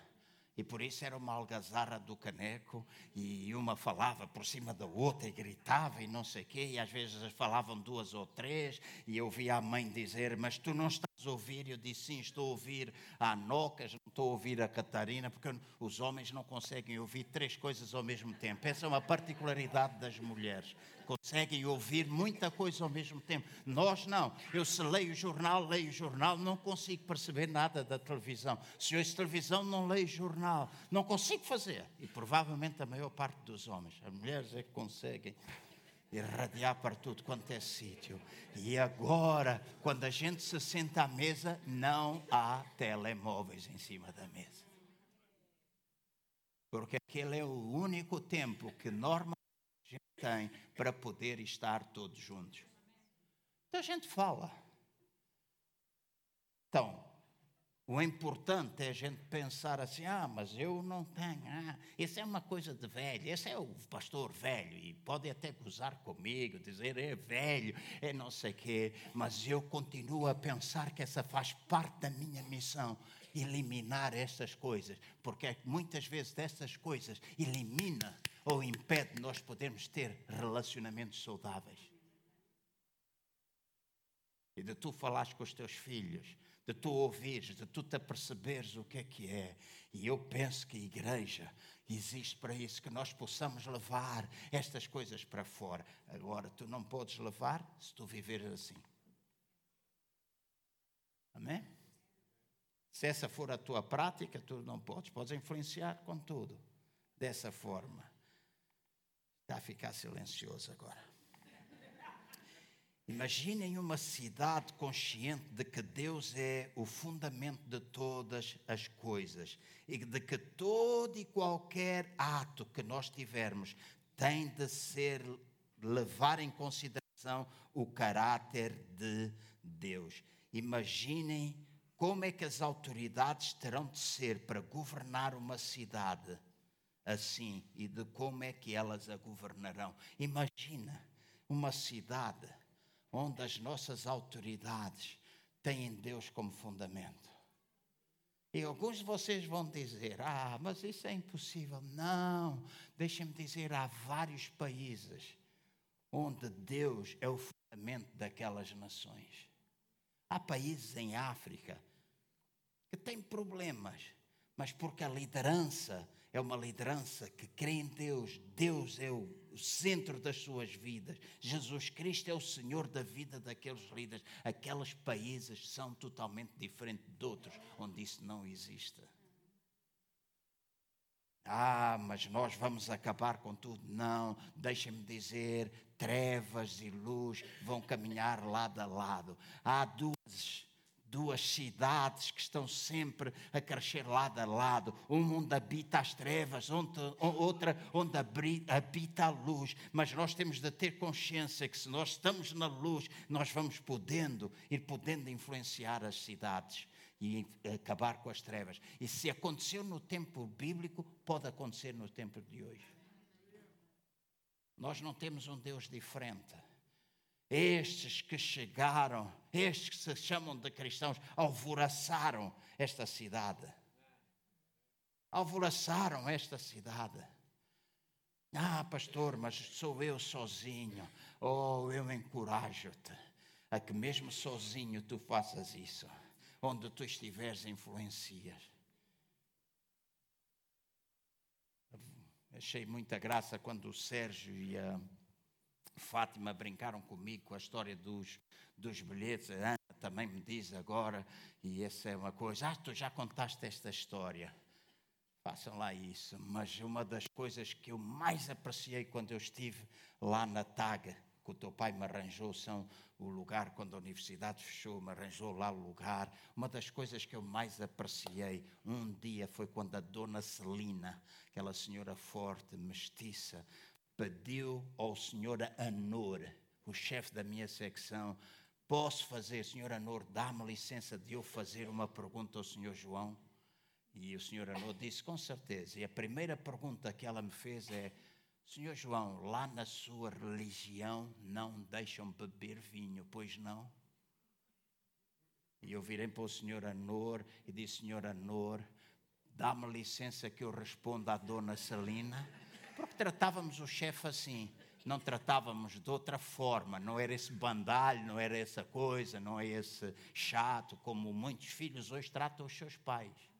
Speaker 1: E por isso era uma algazarra do caneco, e uma falava por cima da outra e gritava e não sei o quê, e às vezes falavam duas ou três, e eu via a mãe dizer: Mas tu não estás ouvir? Eu disse: Sim, estou a ouvir a Anocas, não estou a ouvir a Catarina, porque os homens não conseguem ouvir três coisas ao mesmo tempo. Essa é uma particularidade das mulheres conseguem ouvir muita coisa ao mesmo tempo. Nós não. Eu se leio o jornal, leio o jornal, não consigo perceber nada da televisão. Se ouço televisão, não leio jornal. Não consigo fazer. E provavelmente a maior parte dos homens. As mulheres é que conseguem irradiar para tudo quanto é sítio. E agora, quando a gente se senta à mesa, não há telemóveis em cima da mesa. Porque aquele é o único tempo que normalmente tem para poder estar todos juntos. Então a gente fala. Então, o importante é a gente pensar assim: ah, mas eu não tenho, ah, isso é uma coisa de velho, esse é o pastor velho, e pode até gozar comigo, dizer é velho, é não sei o quê, mas eu continuo a pensar que essa faz parte da minha missão eliminar estas coisas, porque é muitas vezes dessas coisas elimina ou impede nós podermos ter relacionamentos saudáveis. E de tu falares com os teus filhos, de tu ouvires, de tu te aperceberes o que é que é. E eu penso que a igreja existe para isso, que nós possamos levar estas coisas para fora. Agora, tu não podes levar se tu viveres assim. Amém? Se essa for a tua prática, tu não podes. Podes influenciar com tudo dessa forma. Está a ficar silencioso agora. Imaginem uma cidade consciente de que Deus é o fundamento de todas as coisas e de que todo e qualquer ato que nós tivermos tem de ser levar em consideração o caráter de Deus. Imaginem como é que as autoridades terão de ser para governar uma cidade assim e de como é que elas a governarão. Imagina uma cidade onde as nossas autoridades têm Deus como fundamento. E alguns de vocês vão dizer: Ah, mas isso é impossível. Não, deixem-me dizer: há vários países onde Deus é o fundamento daquelas nações. Há países em África que tem problemas, mas porque a liderança é uma liderança que crê em Deus, Deus é o centro das suas vidas, Jesus Cristo é o Senhor da vida daqueles líderes. Aqueles países são totalmente diferentes de outros onde isso não existe. Ah, mas nós vamos acabar com tudo. Não, deixem-me dizer: trevas e luz vão caminhar lado a lado. Há duas duas cidades que estão sempre a crescer lado a lado. Um onde habita as trevas, outra onde habita a luz. Mas nós temos de ter consciência que se nós estamos na luz, nós vamos podendo, ir podendo influenciar as cidades e acabar com as trevas. E se aconteceu no tempo bíblico, pode acontecer no tempo de hoje. Nós não temos um Deus diferente. Estes que chegaram, estes que se chamam de cristãos, alvoraçaram esta cidade. Alvoraçaram esta cidade. Ah, pastor, mas sou eu sozinho. Oh, eu encorajo-te a que mesmo sozinho tu faças isso. Onde tu estiveres, influencias. Achei muita graça quando o Sérgio e a Fátima brincaram comigo com a história dos, dos bilhetes. A Ana também me diz agora, e essa é uma coisa. Ah, tu já contaste esta história. Façam lá isso. Mas uma das coisas que eu mais apreciei quando eu estive lá na TAG, que o teu pai me arranjou, são o lugar, quando a universidade fechou, me arranjou lá o lugar. Uma das coisas que eu mais apreciei um dia foi quando a dona Celina, aquela senhora forte, mestiça, pediu ao senhor Anor, o chefe da minha secção, posso fazer, senhor Anor, dá-me licença de eu fazer uma pergunta ao senhor João? E o senhor Anor disse, com certeza. E a primeira pergunta que ela me fez é, senhor João, lá na sua religião não deixam beber vinho, pois não? E eu virei para o senhor Anor e disse, senhor Anor, dá-me licença que eu responda à dona Celina porque tratávamos o chefe assim, não tratávamos de outra forma, não era esse bandalho, não era essa coisa, não é esse chato, como muitos filhos hoje tratam os seus pais.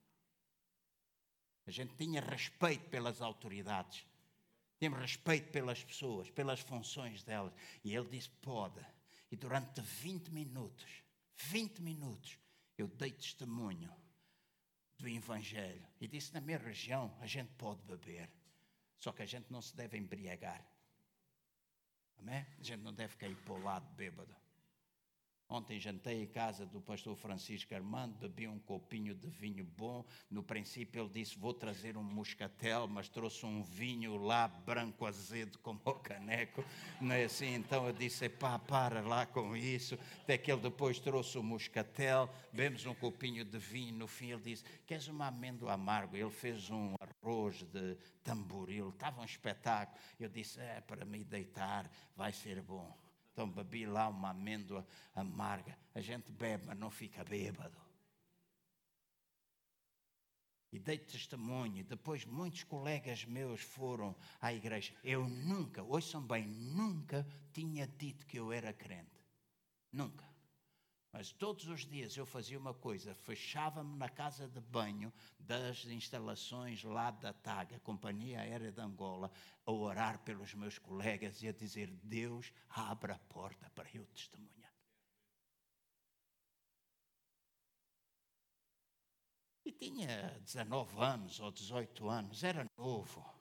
Speaker 1: A gente tinha respeito pelas autoridades, tínhamos respeito pelas pessoas, pelas funções delas. E ele disse: pode. E durante 20 minutos, 20 minutos, eu dei testemunho do Evangelho. E disse: na minha região a gente pode beber. Só que a gente não se deve embriagar. Amém? A gente não deve cair para o lado bêbado. Ontem jantei em casa do pastor Francisco Armando, bebi um copinho de vinho bom. No princípio ele disse: Vou trazer um moscatel, mas trouxe um vinho lá branco azedo como o caneco. Não é assim? Então eu disse: Pá, para lá com isso. Até que ele depois trouxe o moscatel, bebemos um copinho de vinho. No fim ele disse: Queres uma amêndoa amargo? Ele fez um arroz de tamboril, estava um espetáculo. Eu disse: É, para me deitar, vai ser bom. Então bebi lá uma amêndoa amarga. A gente bebe, mas não fica bêbado. E dei testemunho. Depois muitos colegas meus foram à igreja. Eu nunca, ouçam bem, nunca tinha dito que eu era crente. Nunca. Mas todos os dias eu fazia uma coisa, fechava-me na casa de banho das instalações lá da TAG, a Companhia Aérea de Angola, a orar pelos meus colegas e a dizer: Deus, abra a porta para eu testemunhar. E tinha 19 anos ou 18 anos, era novo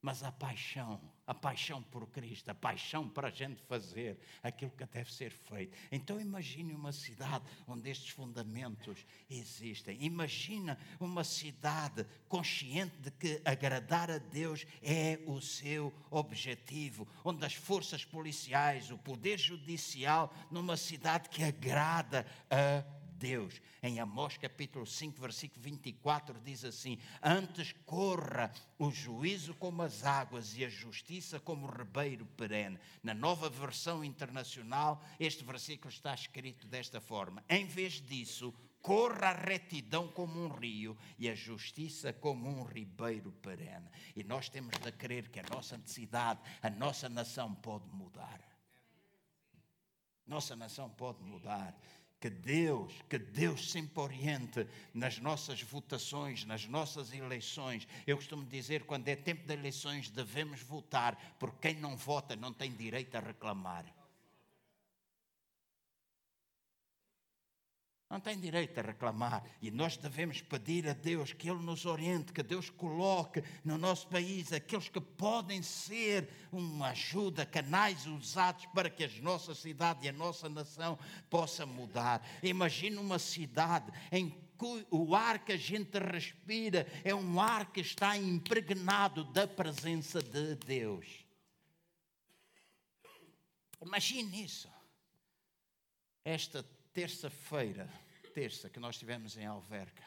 Speaker 1: mas a paixão, a paixão por Cristo, a paixão para a gente fazer aquilo que deve ser feito. Então imagine uma cidade onde estes fundamentos existem. Imagina uma cidade consciente de que agradar a Deus é o seu objetivo, onde as forças policiais, o poder judicial, numa cidade que agrada a Deus. Em Amós capítulo 5, versículo 24, diz assim: Antes corra o juízo como as águas e a justiça como o ribeiro perene. Na nova versão internacional, este versículo está escrito desta forma: Em vez disso, corra a retidão como um rio e a justiça como um ribeiro perene. E nós temos de crer que a nossa cidade, a nossa nação pode mudar. Nossa nação pode mudar que Deus, que Deus sempre oriente nas nossas votações, nas nossas eleições. Eu costumo dizer, quando é tempo de eleições, devemos votar, porque quem não vota não tem direito a reclamar. Não tem direito a reclamar. E nós devemos pedir a Deus que Ele nos oriente, que Deus coloque no nosso país aqueles que podem ser uma ajuda, canais usados para que a nossa cidade e a nossa nação possa mudar. Imagina uma cidade em que o ar que a gente respira é um ar que está impregnado da presença de Deus. Imagine isso. Esta terça-feira, terça que nós tivemos em Alverca,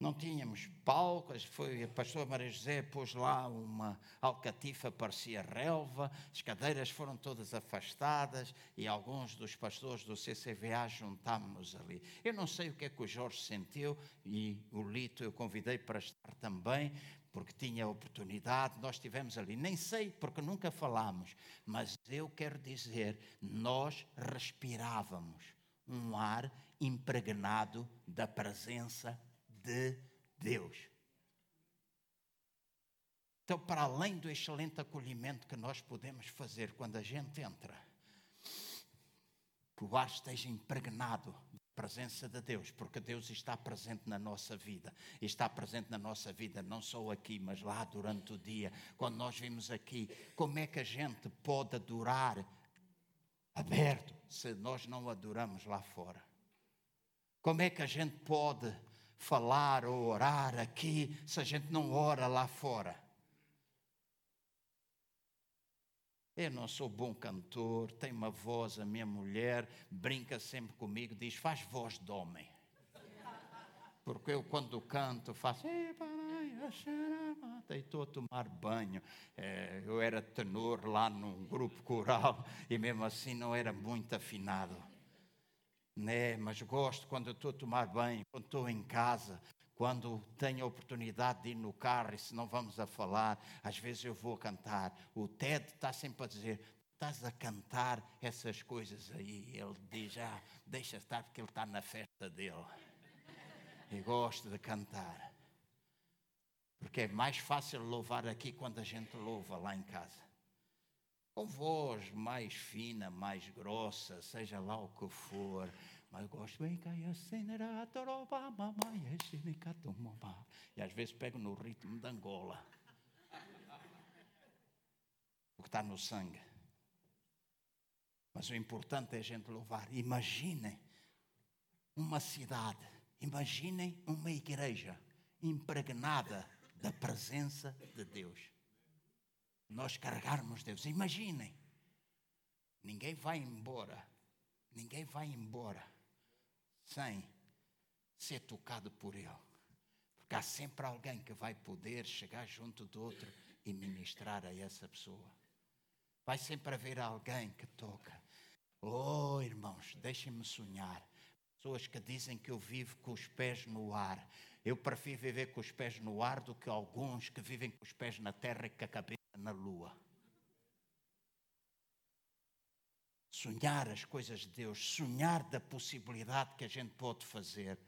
Speaker 1: não tínhamos palcos, foi a pastora Maria José pôs lá uma alcatifa, parecia relva, as cadeiras foram todas afastadas e alguns dos pastores do CCVA juntámos-nos ali. Eu não sei o que é que o Jorge sentiu e o Lito eu convidei para estar também, porque tinha oportunidade, nós estivemos ali. Nem sei, porque nunca falámos, mas eu quero dizer, nós respirávamos um ar impregnado da presença de Deus. Então, para além do excelente acolhimento que nós podemos fazer quando a gente entra, que o ar esteja impregnado presença de Deus, porque Deus está presente na nossa vida. Está presente na nossa vida, não só aqui, mas lá durante o dia. Quando nós vimos aqui, como é que a gente pode adorar aberto se nós não adoramos lá fora? Como é que a gente pode falar ou orar aqui se a gente não ora lá fora? Eu não sou bom cantor, tenho uma voz, a minha mulher brinca sempre comigo, diz: faz voz de homem. Porque eu, quando canto, faço. E estou a tomar banho. É, eu era tenor lá num grupo coral e mesmo assim não era muito afinado. Né? Mas gosto quando estou a tomar banho, quando estou em casa, quando tenho a oportunidade de ir no carro e se não vamos a falar, às vezes eu vou cantar. O Ted está sempre a dizer: estás a cantar essas coisas aí. Ele diz: ah, deixa estar porque ele está na festa dele. E gosto de cantar. Porque é mais fácil louvar aqui quando a gente louva lá em casa. Com voz mais fina, mais grossa, seja lá o que for mas eu gosto e às vezes pego no ritmo da Angola. O que está no sangue. Mas o importante é a gente louvar. Imaginem uma cidade, imaginem uma igreja impregnada da presença de Deus. Nós carregarmos Deus. Imaginem. Ninguém vai embora. Ninguém vai embora sem ser tocado por Ele. Porque há sempre alguém que vai poder chegar junto do outro e ministrar a essa pessoa. Vai sempre haver alguém que toca. Oh, irmãos, deixem-me sonhar. Pessoas que dizem que eu vivo com os pés no ar. Eu prefiro viver com os pés no ar do que alguns que vivem com os pés na terra e com a cabeça na lua. Sonhar as coisas de Deus, sonhar da possibilidade que a gente pode fazer.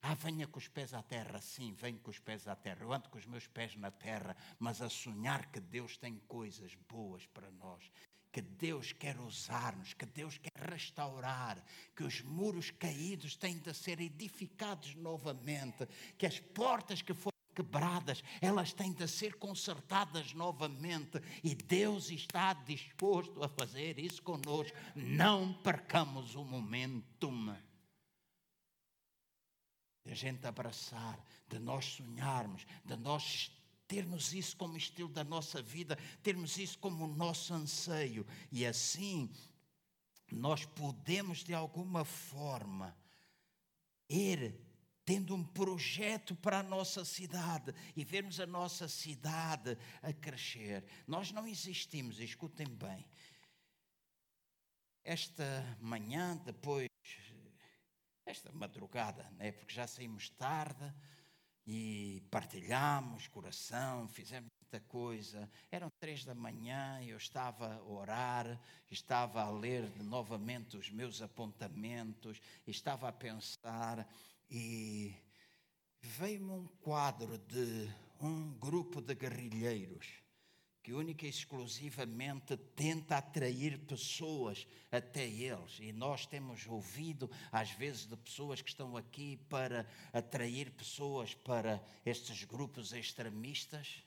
Speaker 1: Ah, venha com os pés à terra, sim, venho com os pés à terra. Eu ando com os meus pés na terra, mas a sonhar que Deus tem coisas boas para nós, que Deus quer usar-nos, que Deus quer restaurar, que os muros caídos têm de ser edificados novamente, que as portas que foram quebradas, elas têm de ser consertadas novamente e Deus está disposto a fazer isso conosco. Não percamos o momentum de a gente abraçar, de nós sonharmos, de nós termos isso como estilo da nossa vida, termos isso como o nosso anseio e assim nós podemos de alguma forma ir tendo um projeto para a nossa cidade e vermos a nossa cidade a crescer. Nós não existimos, escutem bem. Esta manhã, depois, esta madrugada, né, porque já saímos tarde e partilhamos coração, fizemos muita coisa. Eram três da manhã, eu estava a orar, estava a ler novamente os meus apontamentos, estava a pensar e veio-me um quadro de um grupo de guerrilheiros que única e exclusivamente tenta atrair pessoas até eles. E nós temos ouvido, às vezes, de pessoas que estão aqui para atrair pessoas para estes grupos extremistas.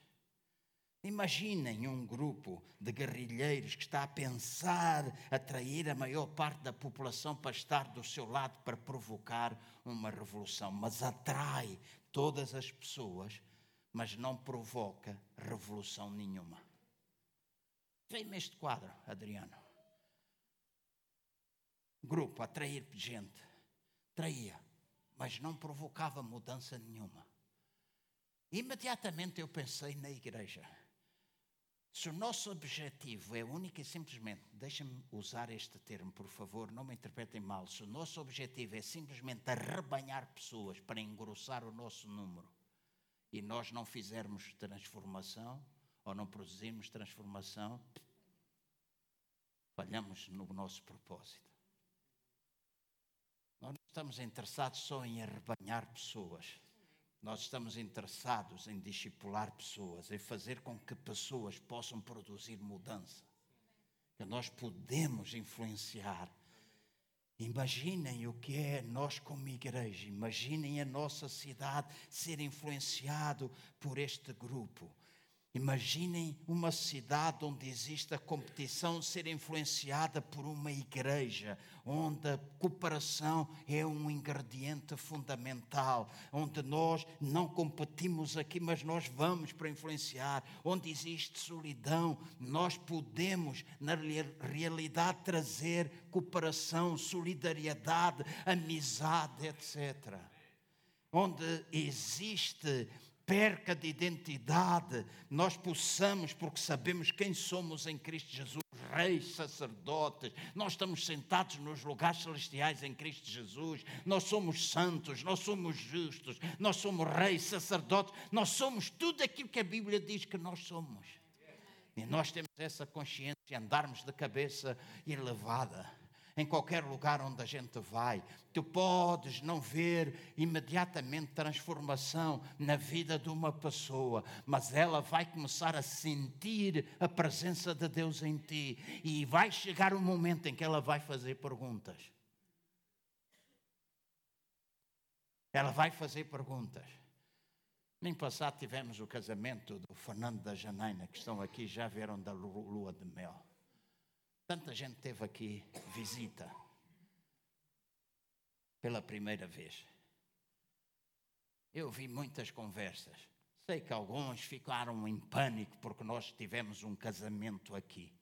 Speaker 1: Imaginem um grupo de guerrilheiros que está a pensar atrair a maior parte da população para estar do seu lado para provocar uma revolução, mas atrai todas as pessoas, mas não provoca revolução nenhuma. Vem-me este quadro, Adriano. Grupo, atrair gente. Traía, mas não provocava mudança nenhuma. Imediatamente eu pensei na igreja. Se o nosso objetivo é único e simplesmente, deixa-me usar este termo, por favor, não me interpretem mal. Se o nosso objetivo é simplesmente arrebanhar pessoas para engrossar o nosso número e nós não fizermos transformação, ou não produzimos transformação, falhamos no nosso propósito. Nós não estamos interessados só em arrebanhar pessoas. Nós estamos interessados em discipular pessoas, em fazer com que pessoas possam produzir mudança. Que nós podemos influenciar. Imaginem o que é nós como igreja, imaginem a nossa cidade ser influenciado por este grupo. Imaginem uma cidade onde existe a competição ser influenciada por uma igreja, onde a cooperação é um ingrediente fundamental, onde nós não competimos aqui, mas nós vamos para influenciar, onde existe solidão, nós podemos, na realidade, trazer cooperação, solidariedade, amizade, etc. Onde existe perca de identidade, nós possamos, porque sabemos quem somos em Cristo Jesus, reis, sacerdotes, nós estamos sentados nos lugares celestiais em Cristo Jesus, nós somos santos, nós somos justos, nós somos reis, sacerdotes, nós somos tudo aquilo que a Bíblia diz que nós somos. E nós temos essa consciência de andarmos de cabeça elevada em qualquer lugar onde a gente vai. Tu podes não ver imediatamente transformação na vida de uma pessoa, mas ela vai começar a sentir a presença de Deus em ti e vai chegar um momento em que ela vai fazer perguntas. Ela vai fazer perguntas. Nem passado tivemos o casamento do Fernando da Janaina, que estão aqui, já vieram da lua de mel. Tanta gente teve aqui visita pela primeira vez. Eu vi muitas conversas. Sei que alguns ficaram em pânico porque nós tivemos um casamento aqui.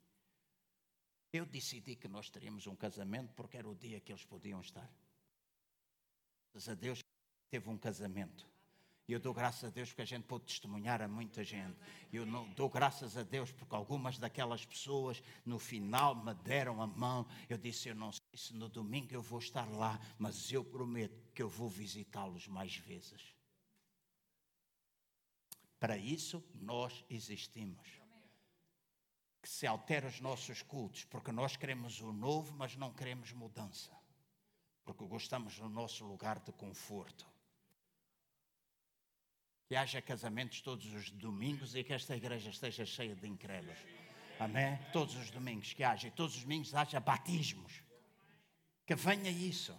Speaker 1: Eu decidi que nós teríamos um casamento porque era o dia que eles podiam estar. Graças a Deus teve um casamento. E eu dou graças a Deus porque a gente pode testemunhar a muita gente. Eu não, dou graças a Deus porque algumas daquelas pessoas no final me deram a mão. Eu disse: Eu não sei se no domingo eu vou estar lá, mas eu prometo que eu vou visitá-los mais vezes. Para isso, nós existimos. Que se altera os nossos cultos, porque nós queremos o novo, mas não queremos mudança. Porque gostamos do nosso lugar de conforto que haja casamentos todos os domingos e que esta igreja esteja cheia de incrédulos. Amém? Todos os domingos que haja, e todos os domingos haja batismos. Que venha isso.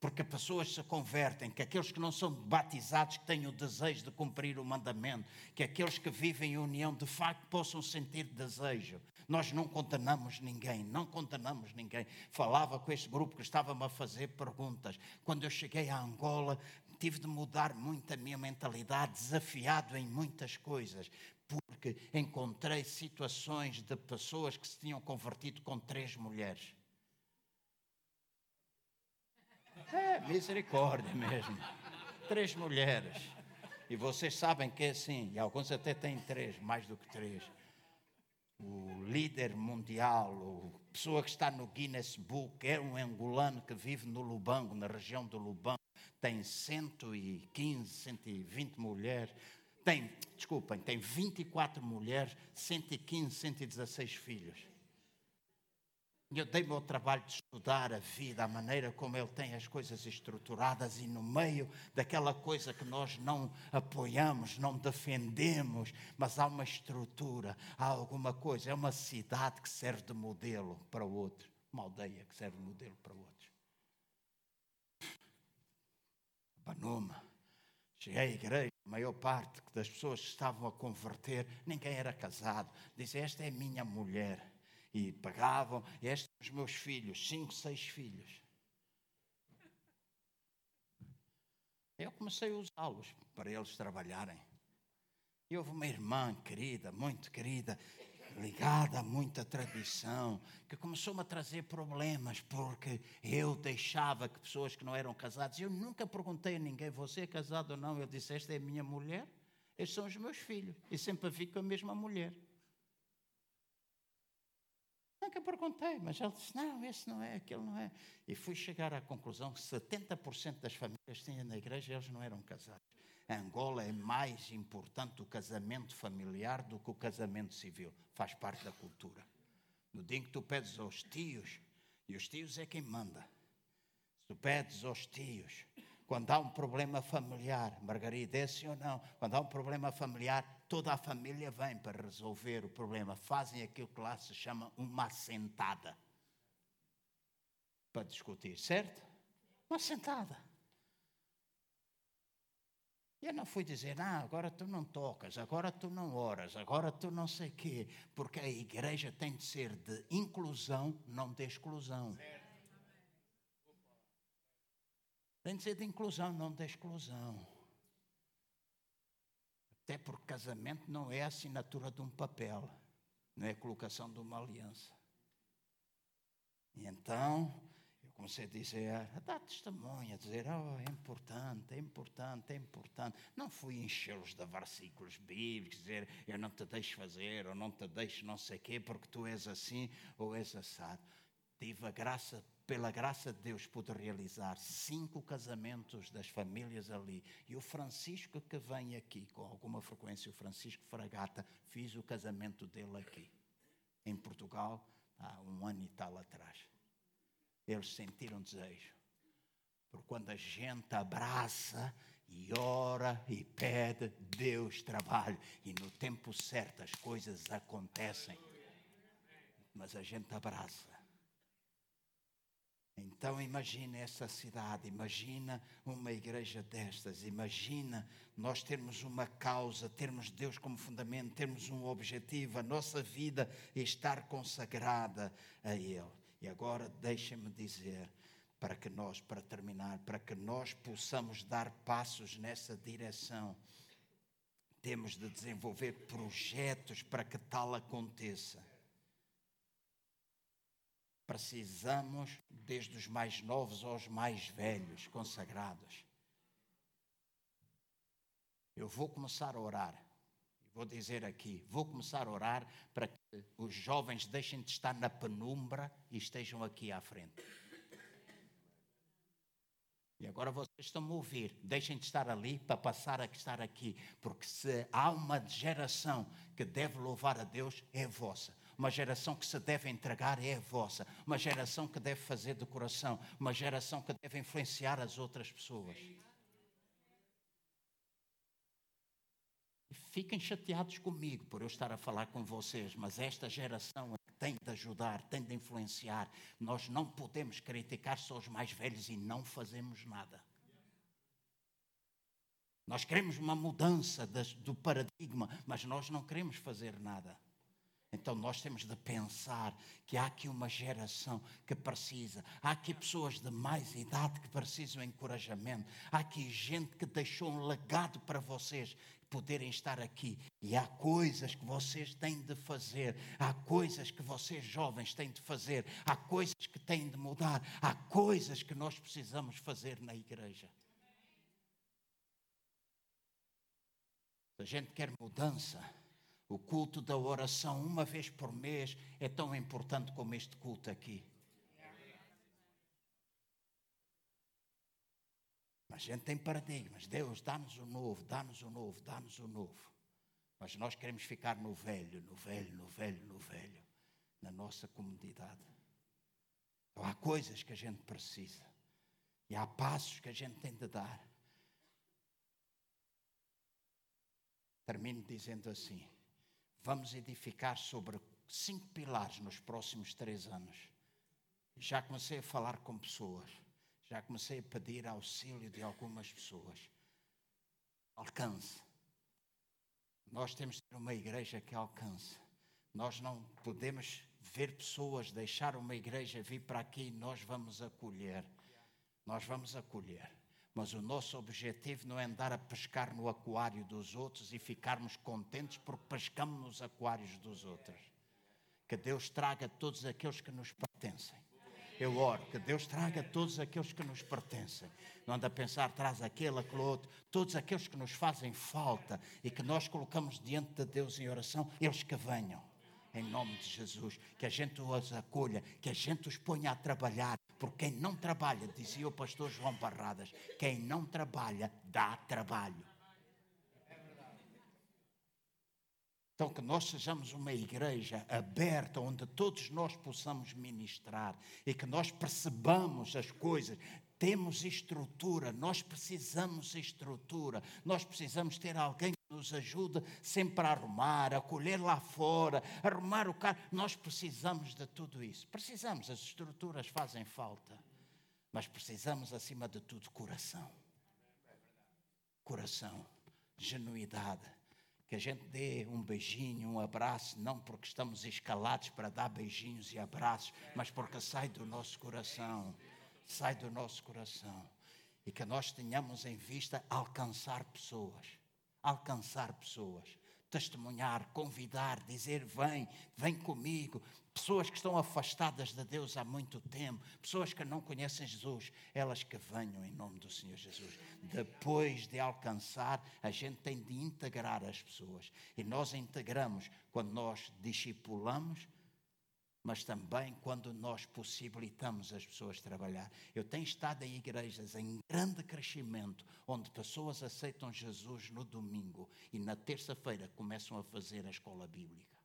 Speaker 1: Porque pessoas se convertem, que aqueles que não são batizados, que têm o desejo de cumprir o mandamento, que aqueles que vivem em união de facto possam sentir desejo. Nós não condenamos ninguém, não condenamos ninguém. Falava com este grupo que estava-me a fazer perguntas. Quando eu cheguei a Angola, tive de mudar muito a minha mentalidade, desafiado em muitas coisas, porque encontrei situações de pessoas que se tinham convertido com três mulheres. É, misericórdia mesmo. Três mulheres. E vocês sabem que é assim, e alguns até têm três, mais do que três. O líder mundial, a pessoa que está no Guinness Book, é um angolano que vive no Lubango, na região do Lubango tem 115, 120 mulheres, tem, desculpem, tem 24 mulheres, 115, 116 filhos. Eu dei-me ao trabalho de estudar a vida, a maneira como ele tem as coisas estruturadas, e no meio daquela coisa que nós não apoiamos, não defendemos, mas há uma estrutura, há alguma coisa. É uma cidade que serve de modelo para outros, uma aldeia que serve de modelo para outros. Banoma. Cheguei à igreja, a maior parte das pessoas que estavam a converter, ninguém era casado. Dizia: Esta é minha mulher e pagavam. Estes são os meus filhos, cinco, seis filhos. Eu comecei a usá-los para eles trabalharem. E houve uma irmã querida, muito querida, ligada a muita tradição, que começou-me a trazer problemas, porque eu deixava que pessoas que não eram casadas, eu nunca perguntei a ninguém, você é casado ou não? Eu disse, esta é a minha mulher, estes são os meus filhos, e sempre vi com a mesma mulher. Nunca perguntei, mas ele disse: não, esse não é, aquele não é. E fui chegar à conclusão que 70% das famílias que tinha na igreja eles não eram casados. Angola é mais importante o casamento familiar do que o casamento civil. Faz parte da cultura. No dia em que tu pedes aos tios, e os tios é quem manda. Tu pedes aos tios, quando há um problema familiar, Margarida, é sim ou não? Quando há um problema familiar, toda a família vem para resolver o problema. Fazem aquilo que lá se chama uma assentada para discutir, certo? Uma assentada. Eu não fui dizer, ah, agora tu não tocas, agora tu não oras, agora tu não sei quê, porque a igreja tem de ser de inclusão, não de exclusão. Tem de ser de inclusão, não de exclusão. Até porque casamento não é assinatura de um papel, não é colocação de uma aliança. E então, comecei a dizer, a dar testemunho, a dizer, oh, é importante, é importante, é importante. Não fui enchê-los de versículos bíblicos, dizer, eu não te deixo fazer, ou não te deixo não sei quê, porque tu és assim ou és assado. Tive a graça pela graça de Deus, pude realizar cinco casamentos das famílias ali. E o Francisco, que vem aqui com alguma frequência, o Francisco Fragata, fiz o casamento dele aqui, em Portugal, há um ano e tal atrás. Eles sentiram desejo. Porque quando a gente abraça e ora e pede, Deus trabalha. E no tempo certo as coisas acontecem. Mas a gente abraça então imagina essa cidade, imagina uma igreja destas, imagina nós termos uma causa, termos Deus como fundamento, termos um objetivo, a nossa vida estar consagrada a Ele. E agora deixem-me dizer, para que nós, para terminar, para que nós possamos dar passos nessa direção, temos de desenvolver projetos para que tal aconteça precisamos, desde os mais novos aos mais velhos, consagrados. Eu vou começar a orar. Vou dizer aqui, vou começar a orar para que os jovens deixem de estar na penumbra e estejam aqui à frente. E agora vocês estão a ouvir, deixem de estar ali para passar a estar aqui, porque se há uma geração que deve louvar a Deus, é a vossa. Uma geração que se deve entregar é a vossa. Uma geração que deve fazer de coração. Uma geração que deve influenciar as outras pessoas. Fiquem chateados comigo por eu estar a falar com vocês, mas esta geração é tem de ajudar, tem de influenciar. Nós não podemos criticar só os mais velhos e não fazemos nada. Nós queremos uma mudança do paradigma, mas nós não queremos fazer nada. Então nós temos de pensar que há aqui uma geração que precisa, há aqui pessoas de mais idade que precisam de encorajamento, há aqui gente que deixou um legado para vocês poderem estar aqui. E há coisas que vocês têm de fazer, há coisas que vocês jovens têm de fazer, há coisas que têm de mudar, há coisas que nós precisamos fazer na igreja. A gente quer mudança, o culto da oração, uma vez por mês, é tão importante como este culto aqui. Mas a gente tem paradigmas. Deus, dá-nos o novo, dá-nos o novo, dá-nos o novo. Mas nós queremos ficar no velho, no velho, no velho, no velho, na nossa comunidade. Então, há coisas que a gente precisa. E há passos que a gente tem de dar. Termino dizendo assim: vamos edificar sobre cinco pilares nos próximos três anos. Já comecei a falar com pessoas, já comecei a pedir auxílio de algumas pessoas. Alcance. Nós temos de ter uma igreja que alcance. Nós não podemos ver pessoas deixar uma igreja vir para aqui e nós vamos acolher. Nós vamos acolher. Mas o nosso objetivo não é andar a pescar no aquário dos outros e ficarmos contentes porque pescamos nos aquários dos outros. Que Deus traga todos aqueles que nos pertencem. Eu oro que Deus traga todos aqueles que nos pertencem. Não anda a pensar, traz aquele, aquele outro. Todos aqueles que nos fazem falta e que nós colocamos diante de Deus em oração, eles que venham. Em nome de Jesus. Que a gente os acolha, que a gente os ponha a trabalhar. Porque quem não trabalha, dizia o pastor João Barradas, quem não trabalha dá trabalho. Então, que nós sejamos uma igreja aberta, onde todos nós possamos ministrar e que nós percebamos as coisas. Temos estrutura, nós precisamos de estrutura, nós precisamos ter alguém que nos ajude sempre a arrumar, a colher lá fora, arrumar o carro. Nós precisamos de tudo isso. Precisamos, as estruturas fazem falta, mas precisamos, acima de tudo, coração. Coração, genuidade que a gente dê um beijinho, um abraço, não porque estamos escalados para dar beijinhos e abraços, mas porque sai do nosso coração, sai do nosso coração. E que nós tenhamos em vista alcançar pessoas, alcançar pessoas, testemunhar, convidar, dizer: vem, vem comigo, pessoas que estão afastadas de Deus há muito tempo, pessoas que não conhecem Jesus, elas que venham em nome do Senhor Jesus. Depois de alcançar, a gente tem de integrar as pessoas. E nós integramos quando nós discipulamos, mas também quando nós possibilitamos as pessoas trabalhar. Eu tenho estado em igrejas em grande crescimento, onde pessoas aceitam Jesus no domingo e na terça-feira começam a fazer a escola bíblica.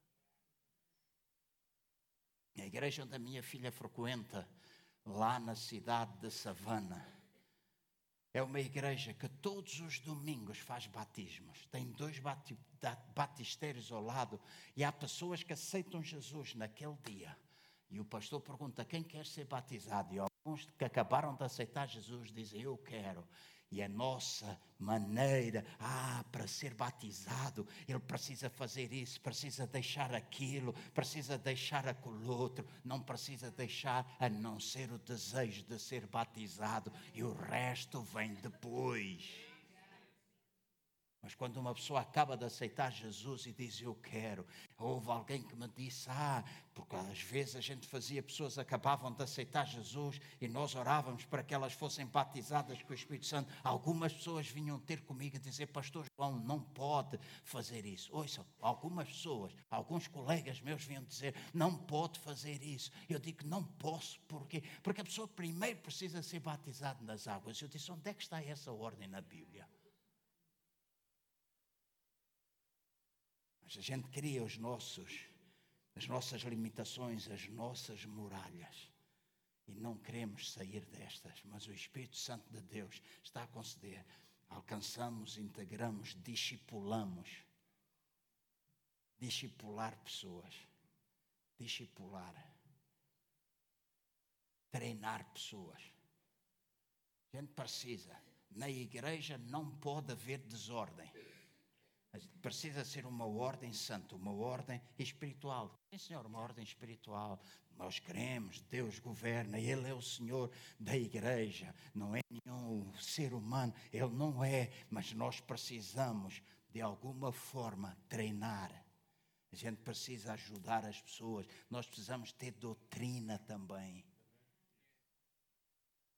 Speaker 1: A igreja onde a minha filha frequenta, lá na cidade de Savana, é uma igreja que todos os domingos faz batismos. Tem dois batistérios ao lado e há pessoas que aceitam Jesus naquele dia. E o pastor pergunta quem quer ser batizado. E alguns que acabaram de aceitar Jesus dizem: Eu quero. E a nossa maneira, ah, para ser batizado, ele precisa fazer isso, precisa deixar aquilo, precisa deixar aquilo outro, não precisa deixar a não ser o desejo de ser batizado, e o resto vem depois. Mas quando uma pessoa acaba de aceitar Jesus e diz eu quero, houve alguém que me disse, ah, porque às vezes a gente fazia, pessoas acabavam de aceitar Jesus e nós orávamos para que elas fossem batizadas com o Espírito Santo. Algumas pessoas vinham ter comigo e dizer, Pastor João, não pode fazer isso. Ouçam, algumas pessoas, alguns colegas meus vinham dizer, não pode fazer isso. Eu digo, não posso, porquê? Porque a pessoa primeiro precisa ser batizada nas águas. Eu disse, onde é que está essa ordem na Bíblia? A gente cria os nossos, as nossas limitações, as nossas muralhas. E não queremos sair destas, mas o Espírito Santo de Deus está a conceder. Alcançamos, integramos, discipulamos. Discipular pessoas. Discipular. Treinar pessoas. A gente precisa. Na igreja não pode haver desordem. Precisa ser uma ordem santa, uma ordem espiritual. Sim, Senhor, uma ordem espiritual. Nós queremos, Deus governa, Ele é o Senhor da igreja, não é nenhum ser humano, Ele não é, mas nós precisamos, de alguma forma, treinar. A gente precisa ajudar as pessoas, nós precisamos ter doutrina também.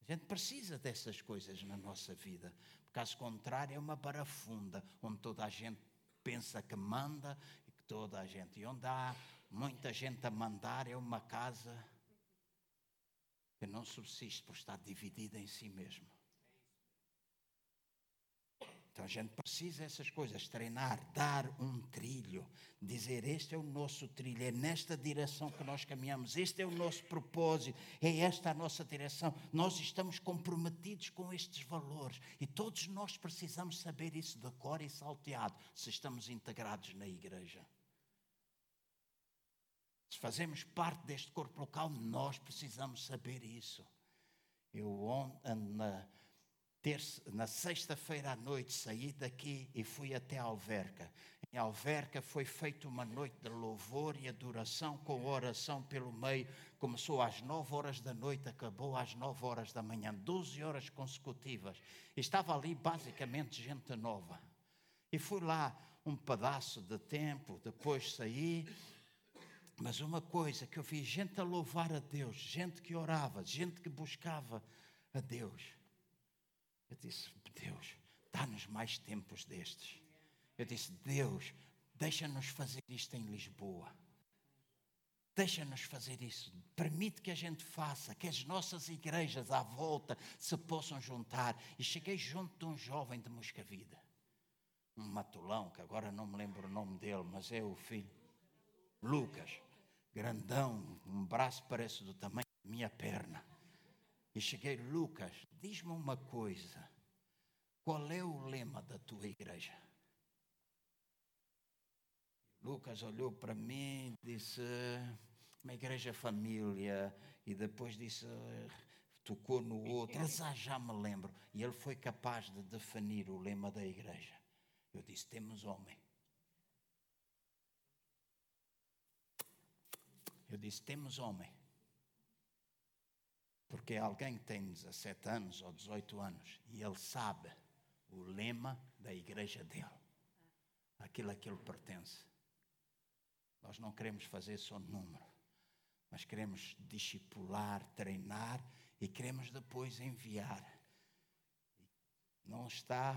Speaker 1: A gente precisa dessas coisas na nossa vida. Caso contrário, é uma barafunda onde toda a gente pensa que manda e que toda a gente. E onde há muita gente a mandar, é uma casa que não subsiste por estar dividida em si mesmo. Então a gente precisa dessas coisas, treinar, dar um trilho, dizer este é o nosso trilho, é nesta direção que nós caminhamos, este é o nosso propósito, é esta a nossa direção. Nós estamos comprometidos com estes valores e todos nós precisamos saber isso de cor e salteado se estamos integrados na igreja. Se fazemos parte deste corpo local, nós precisamos saber isso. Eu na terça, na sexta-feira à noite saí daqui e fui até Alverca. Em Alverca foi feita uma noite de louvor e adoração com oração pelo meio. Começou às nove horas da noite, acabou às nove horas da manhã, doze horas consecutivas. Estava ali basicamente gente nova. E fui lá um pedaço de tempo, depois saí. Mas uma coisa que eu vi gente a louvar a Deus, gente que orava, gente que buscava a Deus. Eu disse: Deus, dá-nos mais tempos destes. Eu disse: Deus, deixa-nos fazer isto em Lisboa. Deixa-nos fazer isso. Permite que a gente faça, que as nossas igrejas à volta se possam juntar. E cheguei junto de um jovem de Moscavida, um matulão, que agora não me lembro o nome dele, mas é o filho. Lucas, grandão, um braço parece do tamanho da minha perna. E cheguei, Lucas, diz-me uma coisa. Qual é o lema da tua igreja? Lucas olhou para mim e disse: Uma igreja família. E depois disse: Tocou no outro. Ah, já me lembro. E ele foi capaz de definir o lema da igreja. Eu disse: Temos homem. Eu disse: Temos homem. Porque alguém tem 17 anos ou 18 anos e ele sabe o lema da igreja dele, aquilo a que ele pertence. Nós não queremos fazer só número, mas queremos discipular, treinar e queremos depois enviar. Não está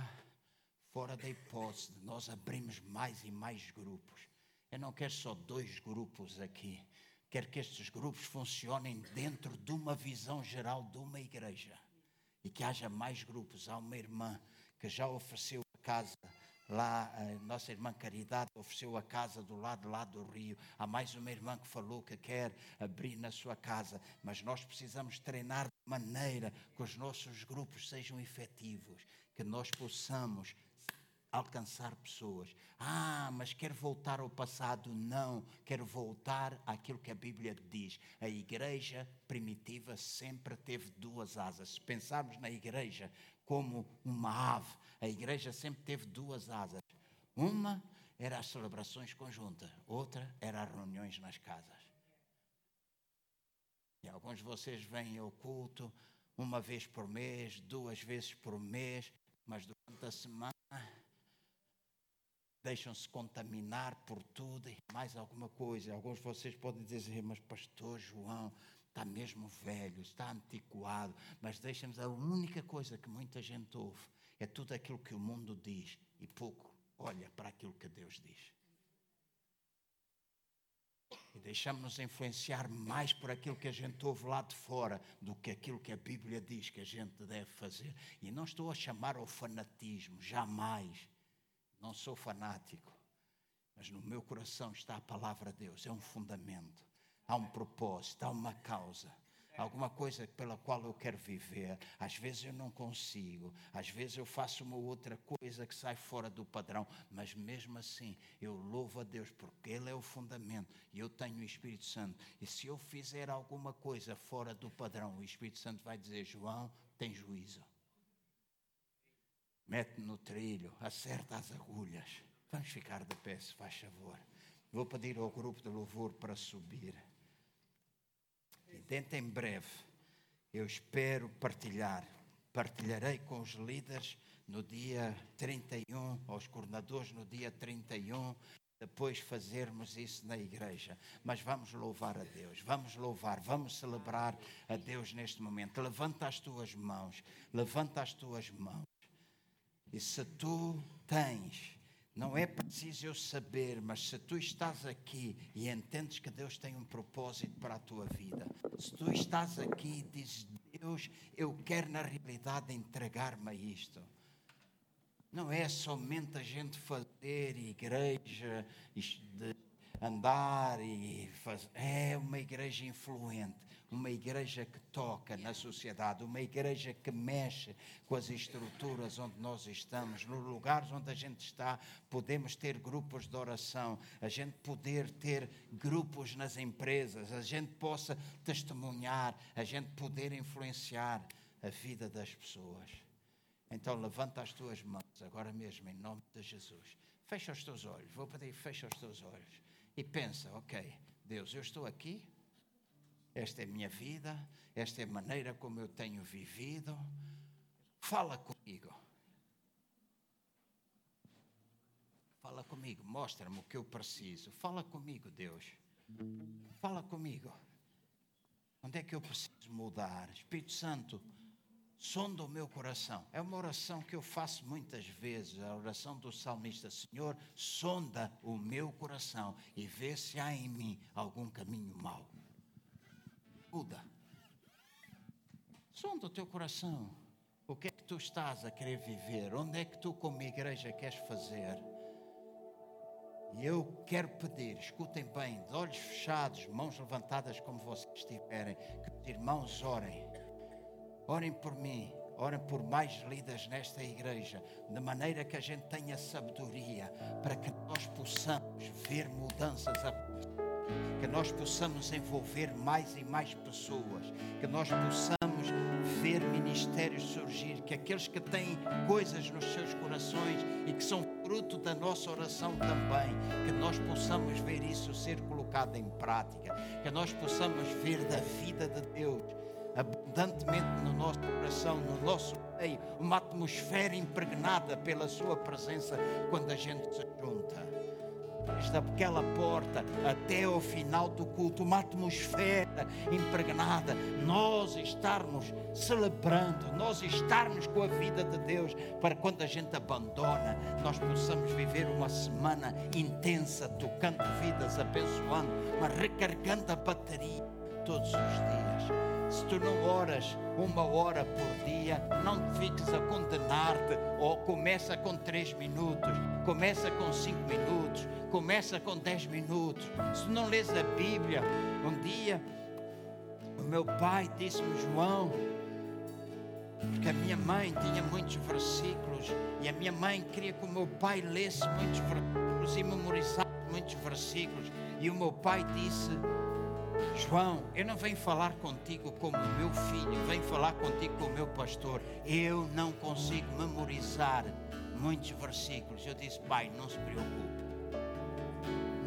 Speaker 1: fora da hipótese de nós abrirmos mais e mais grupos. Eu não quero só dois grupos aqui. Quero que estes grupos funcionem dentro de uma visão geral de uma igreja. E que haja mais grupos. Há uma irmã que já ofereceu a casa lá, a nossa irmã Caridade ofereceu a casa do lado lá do rio. Há mais uma irmã que falou que quer abrir na sua casa, mas nós precisamos treinar de maneira que os nossos grupos sejam efetivos, que nós possamos alcançar pessoas. Ah, mas quero voltar ao passado. Não, quero voltar àquilo que a Bíblia diz. A igreja primitiva sempre teve duas asas. Se pensarmos na igreja como uma ave, a igreja sempre teve duas asas. Uma era as celebrações conjuntas, outra era as reuniões nas casas. E alguns de vocês vêm ao culto uma vez por mês, duas vezes por mês, mas durante a semana deixam-se contaminar por tudo e mais alguma coisa. Alguns de vocês podem dizer, mas pastor João está mesmo velho, está antiquado, mas deixa-nos a única coisa que muita gente ouve é tudo aquilo que o mundo diz e pouco olha para aquilo que Deus diz. E deixamos-nos influenciar mais por aquilo que a gente ouve lá de fora do que aquilo que a Bíblia diz que a gente deve fazer. E não estou a chamar ao fanatismo, jamais. Não sou fanático, mas no meu coração está a palavra de Deus, é um fundamento, há um propósito, há uma causa alguma coisa pela qual eu quero viver. Às vezes eu não consigo, às vezes eu faço uma outra coisa que sai fora do padrão, mas mesmo assim eu louvo a Deus porque Ele é o fundamento e eu tenho o Espírito Santo. E se eu fizer alguma coisa fora do padrão, o Espírito Santo vai dizer: João, tem juízo mete no trilho, acerta as agulhas. Vamos ficar de pé, se faz favor. Vou pedir ao grupo de louvor para subir. E dentro em breve, eu espero partilhar. Partilharei com os líderes no dia 31, aos coordenadores no dia 31, depois fazermos isso na igreja. Mas vamos louvar a Deus, vamos louvar, vamos celebrar a Deus neste momento. Levanta as tuas mãos, levanta as tuas mãos. E se tu tens, não é preciso eu saber, mas se tu estás aqui e entendes que Deus tem um propósito para a tua vida, se tu estás aqui e dizes, Deus, eu quero na realidade entregar-me a isto. não é somente a gente fazer igreja, andar e fazer. É uma igreja influente, uma igreja que toca na sociedade, uma igreja que mexe com as estruturas onde nós estamos, nos lugares onde a gente está, podemos ter grupos de oração, a gente poder ter grupos nas empresas, a gente possa testemunhar, a gente poder influenciar a vida das pessoas. Então levanta as tuas mãos agora mesmo, em nome de Jesus. Fecha os teus olhos. Vou pedir, fecha os teus olhos. E pensa, ok, Deus, eu estou aqui. Esta é a minha vida. Esta é a maneira como eu tenho vivido. Fala comigo. Fala comigo. Mostra-me o que eu preciso. Fala comigo, Deus. Fala comigo. Onde é que eu preciso mudar? Espírito Santo sonda o meu coração. É uma oração que eu faço muitas vezes, a oração do salmista: Senhor, sonda o meu coração e vê se há em mim algum caminho mau. Muda. Sonda o teu coração. O que é que tu estás a querer viver? Onde é que tu, como igreja, queres fazer? E eu quero pedir, escutem bem, de olhos fechados, mãos levantadas como vocês estiverem, que os irmãos orem Orem por mim, orem por mais líderes nesta igreja, de maneira que a gente tenha sabedoria para que nós possamos ver mudanças que nós possamos envolver mais e mais pessoas, que nós possamos ver ministérios surgir, que aqueles que têm coisas nos seus corações e que são fruto da nossa oração também, que nós possamos ver isso ser colocado em prática, que nós possamos ver da vida de Deus abundantemente no nosso coração, no nosso meio, uma atmosfera impregnada pela Sua presença quando a gente se junta. Desde aquela porta até ao final do culto, uma atmosfera impregnada, nós estarmos celebrando, nós estarmos com a vida de Deus, para quando a gente abandona, nós possamos viver uma semana intensa, tocando vidas, abençoando, mas recarregando a bateria todos os dias. Se tu não oras uma hora por dia, não te fiques a condenar-te. Ou começa com três minutos, começa com cinco minutos, começa com dez minutos. Se não lês a Bíblia, um dia o meu pai disse-me, João, porque a minha mãe tinha muitos versículos e a minha mãe queria que o meu pai lesse muitos versículos e memorizasse muitos versículos. E o meu pai disse: João, eu não venho falar contigo como meu filho, venho falar contigo como meu pastor. Eu não consigo memorizar muitos versículos. Eu disse, pai, não se preocupe.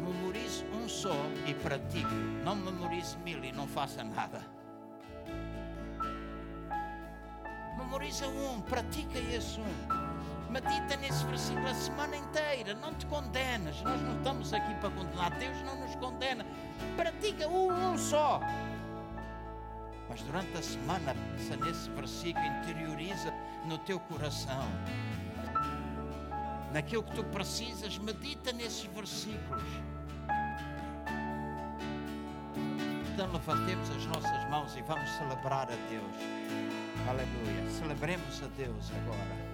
Speaker 1: Memorize um só e pratique. Não memorize mil e não faça nada. Memoriza um, pratica esse um medita nesse versículo a semana inteira. Não te condenas. Nós não estamos aqui para condenar. Deus não nos condena. Pratica um, um só. Mas durante a semana, pensa nesse versículo, interioriza no teu coração. Naquilo que tu precisas, medita nesses versículos. Então levantemos as nossas mãos e vamos celebrar a Deus. Aleluia. Celebremos a Deus agora.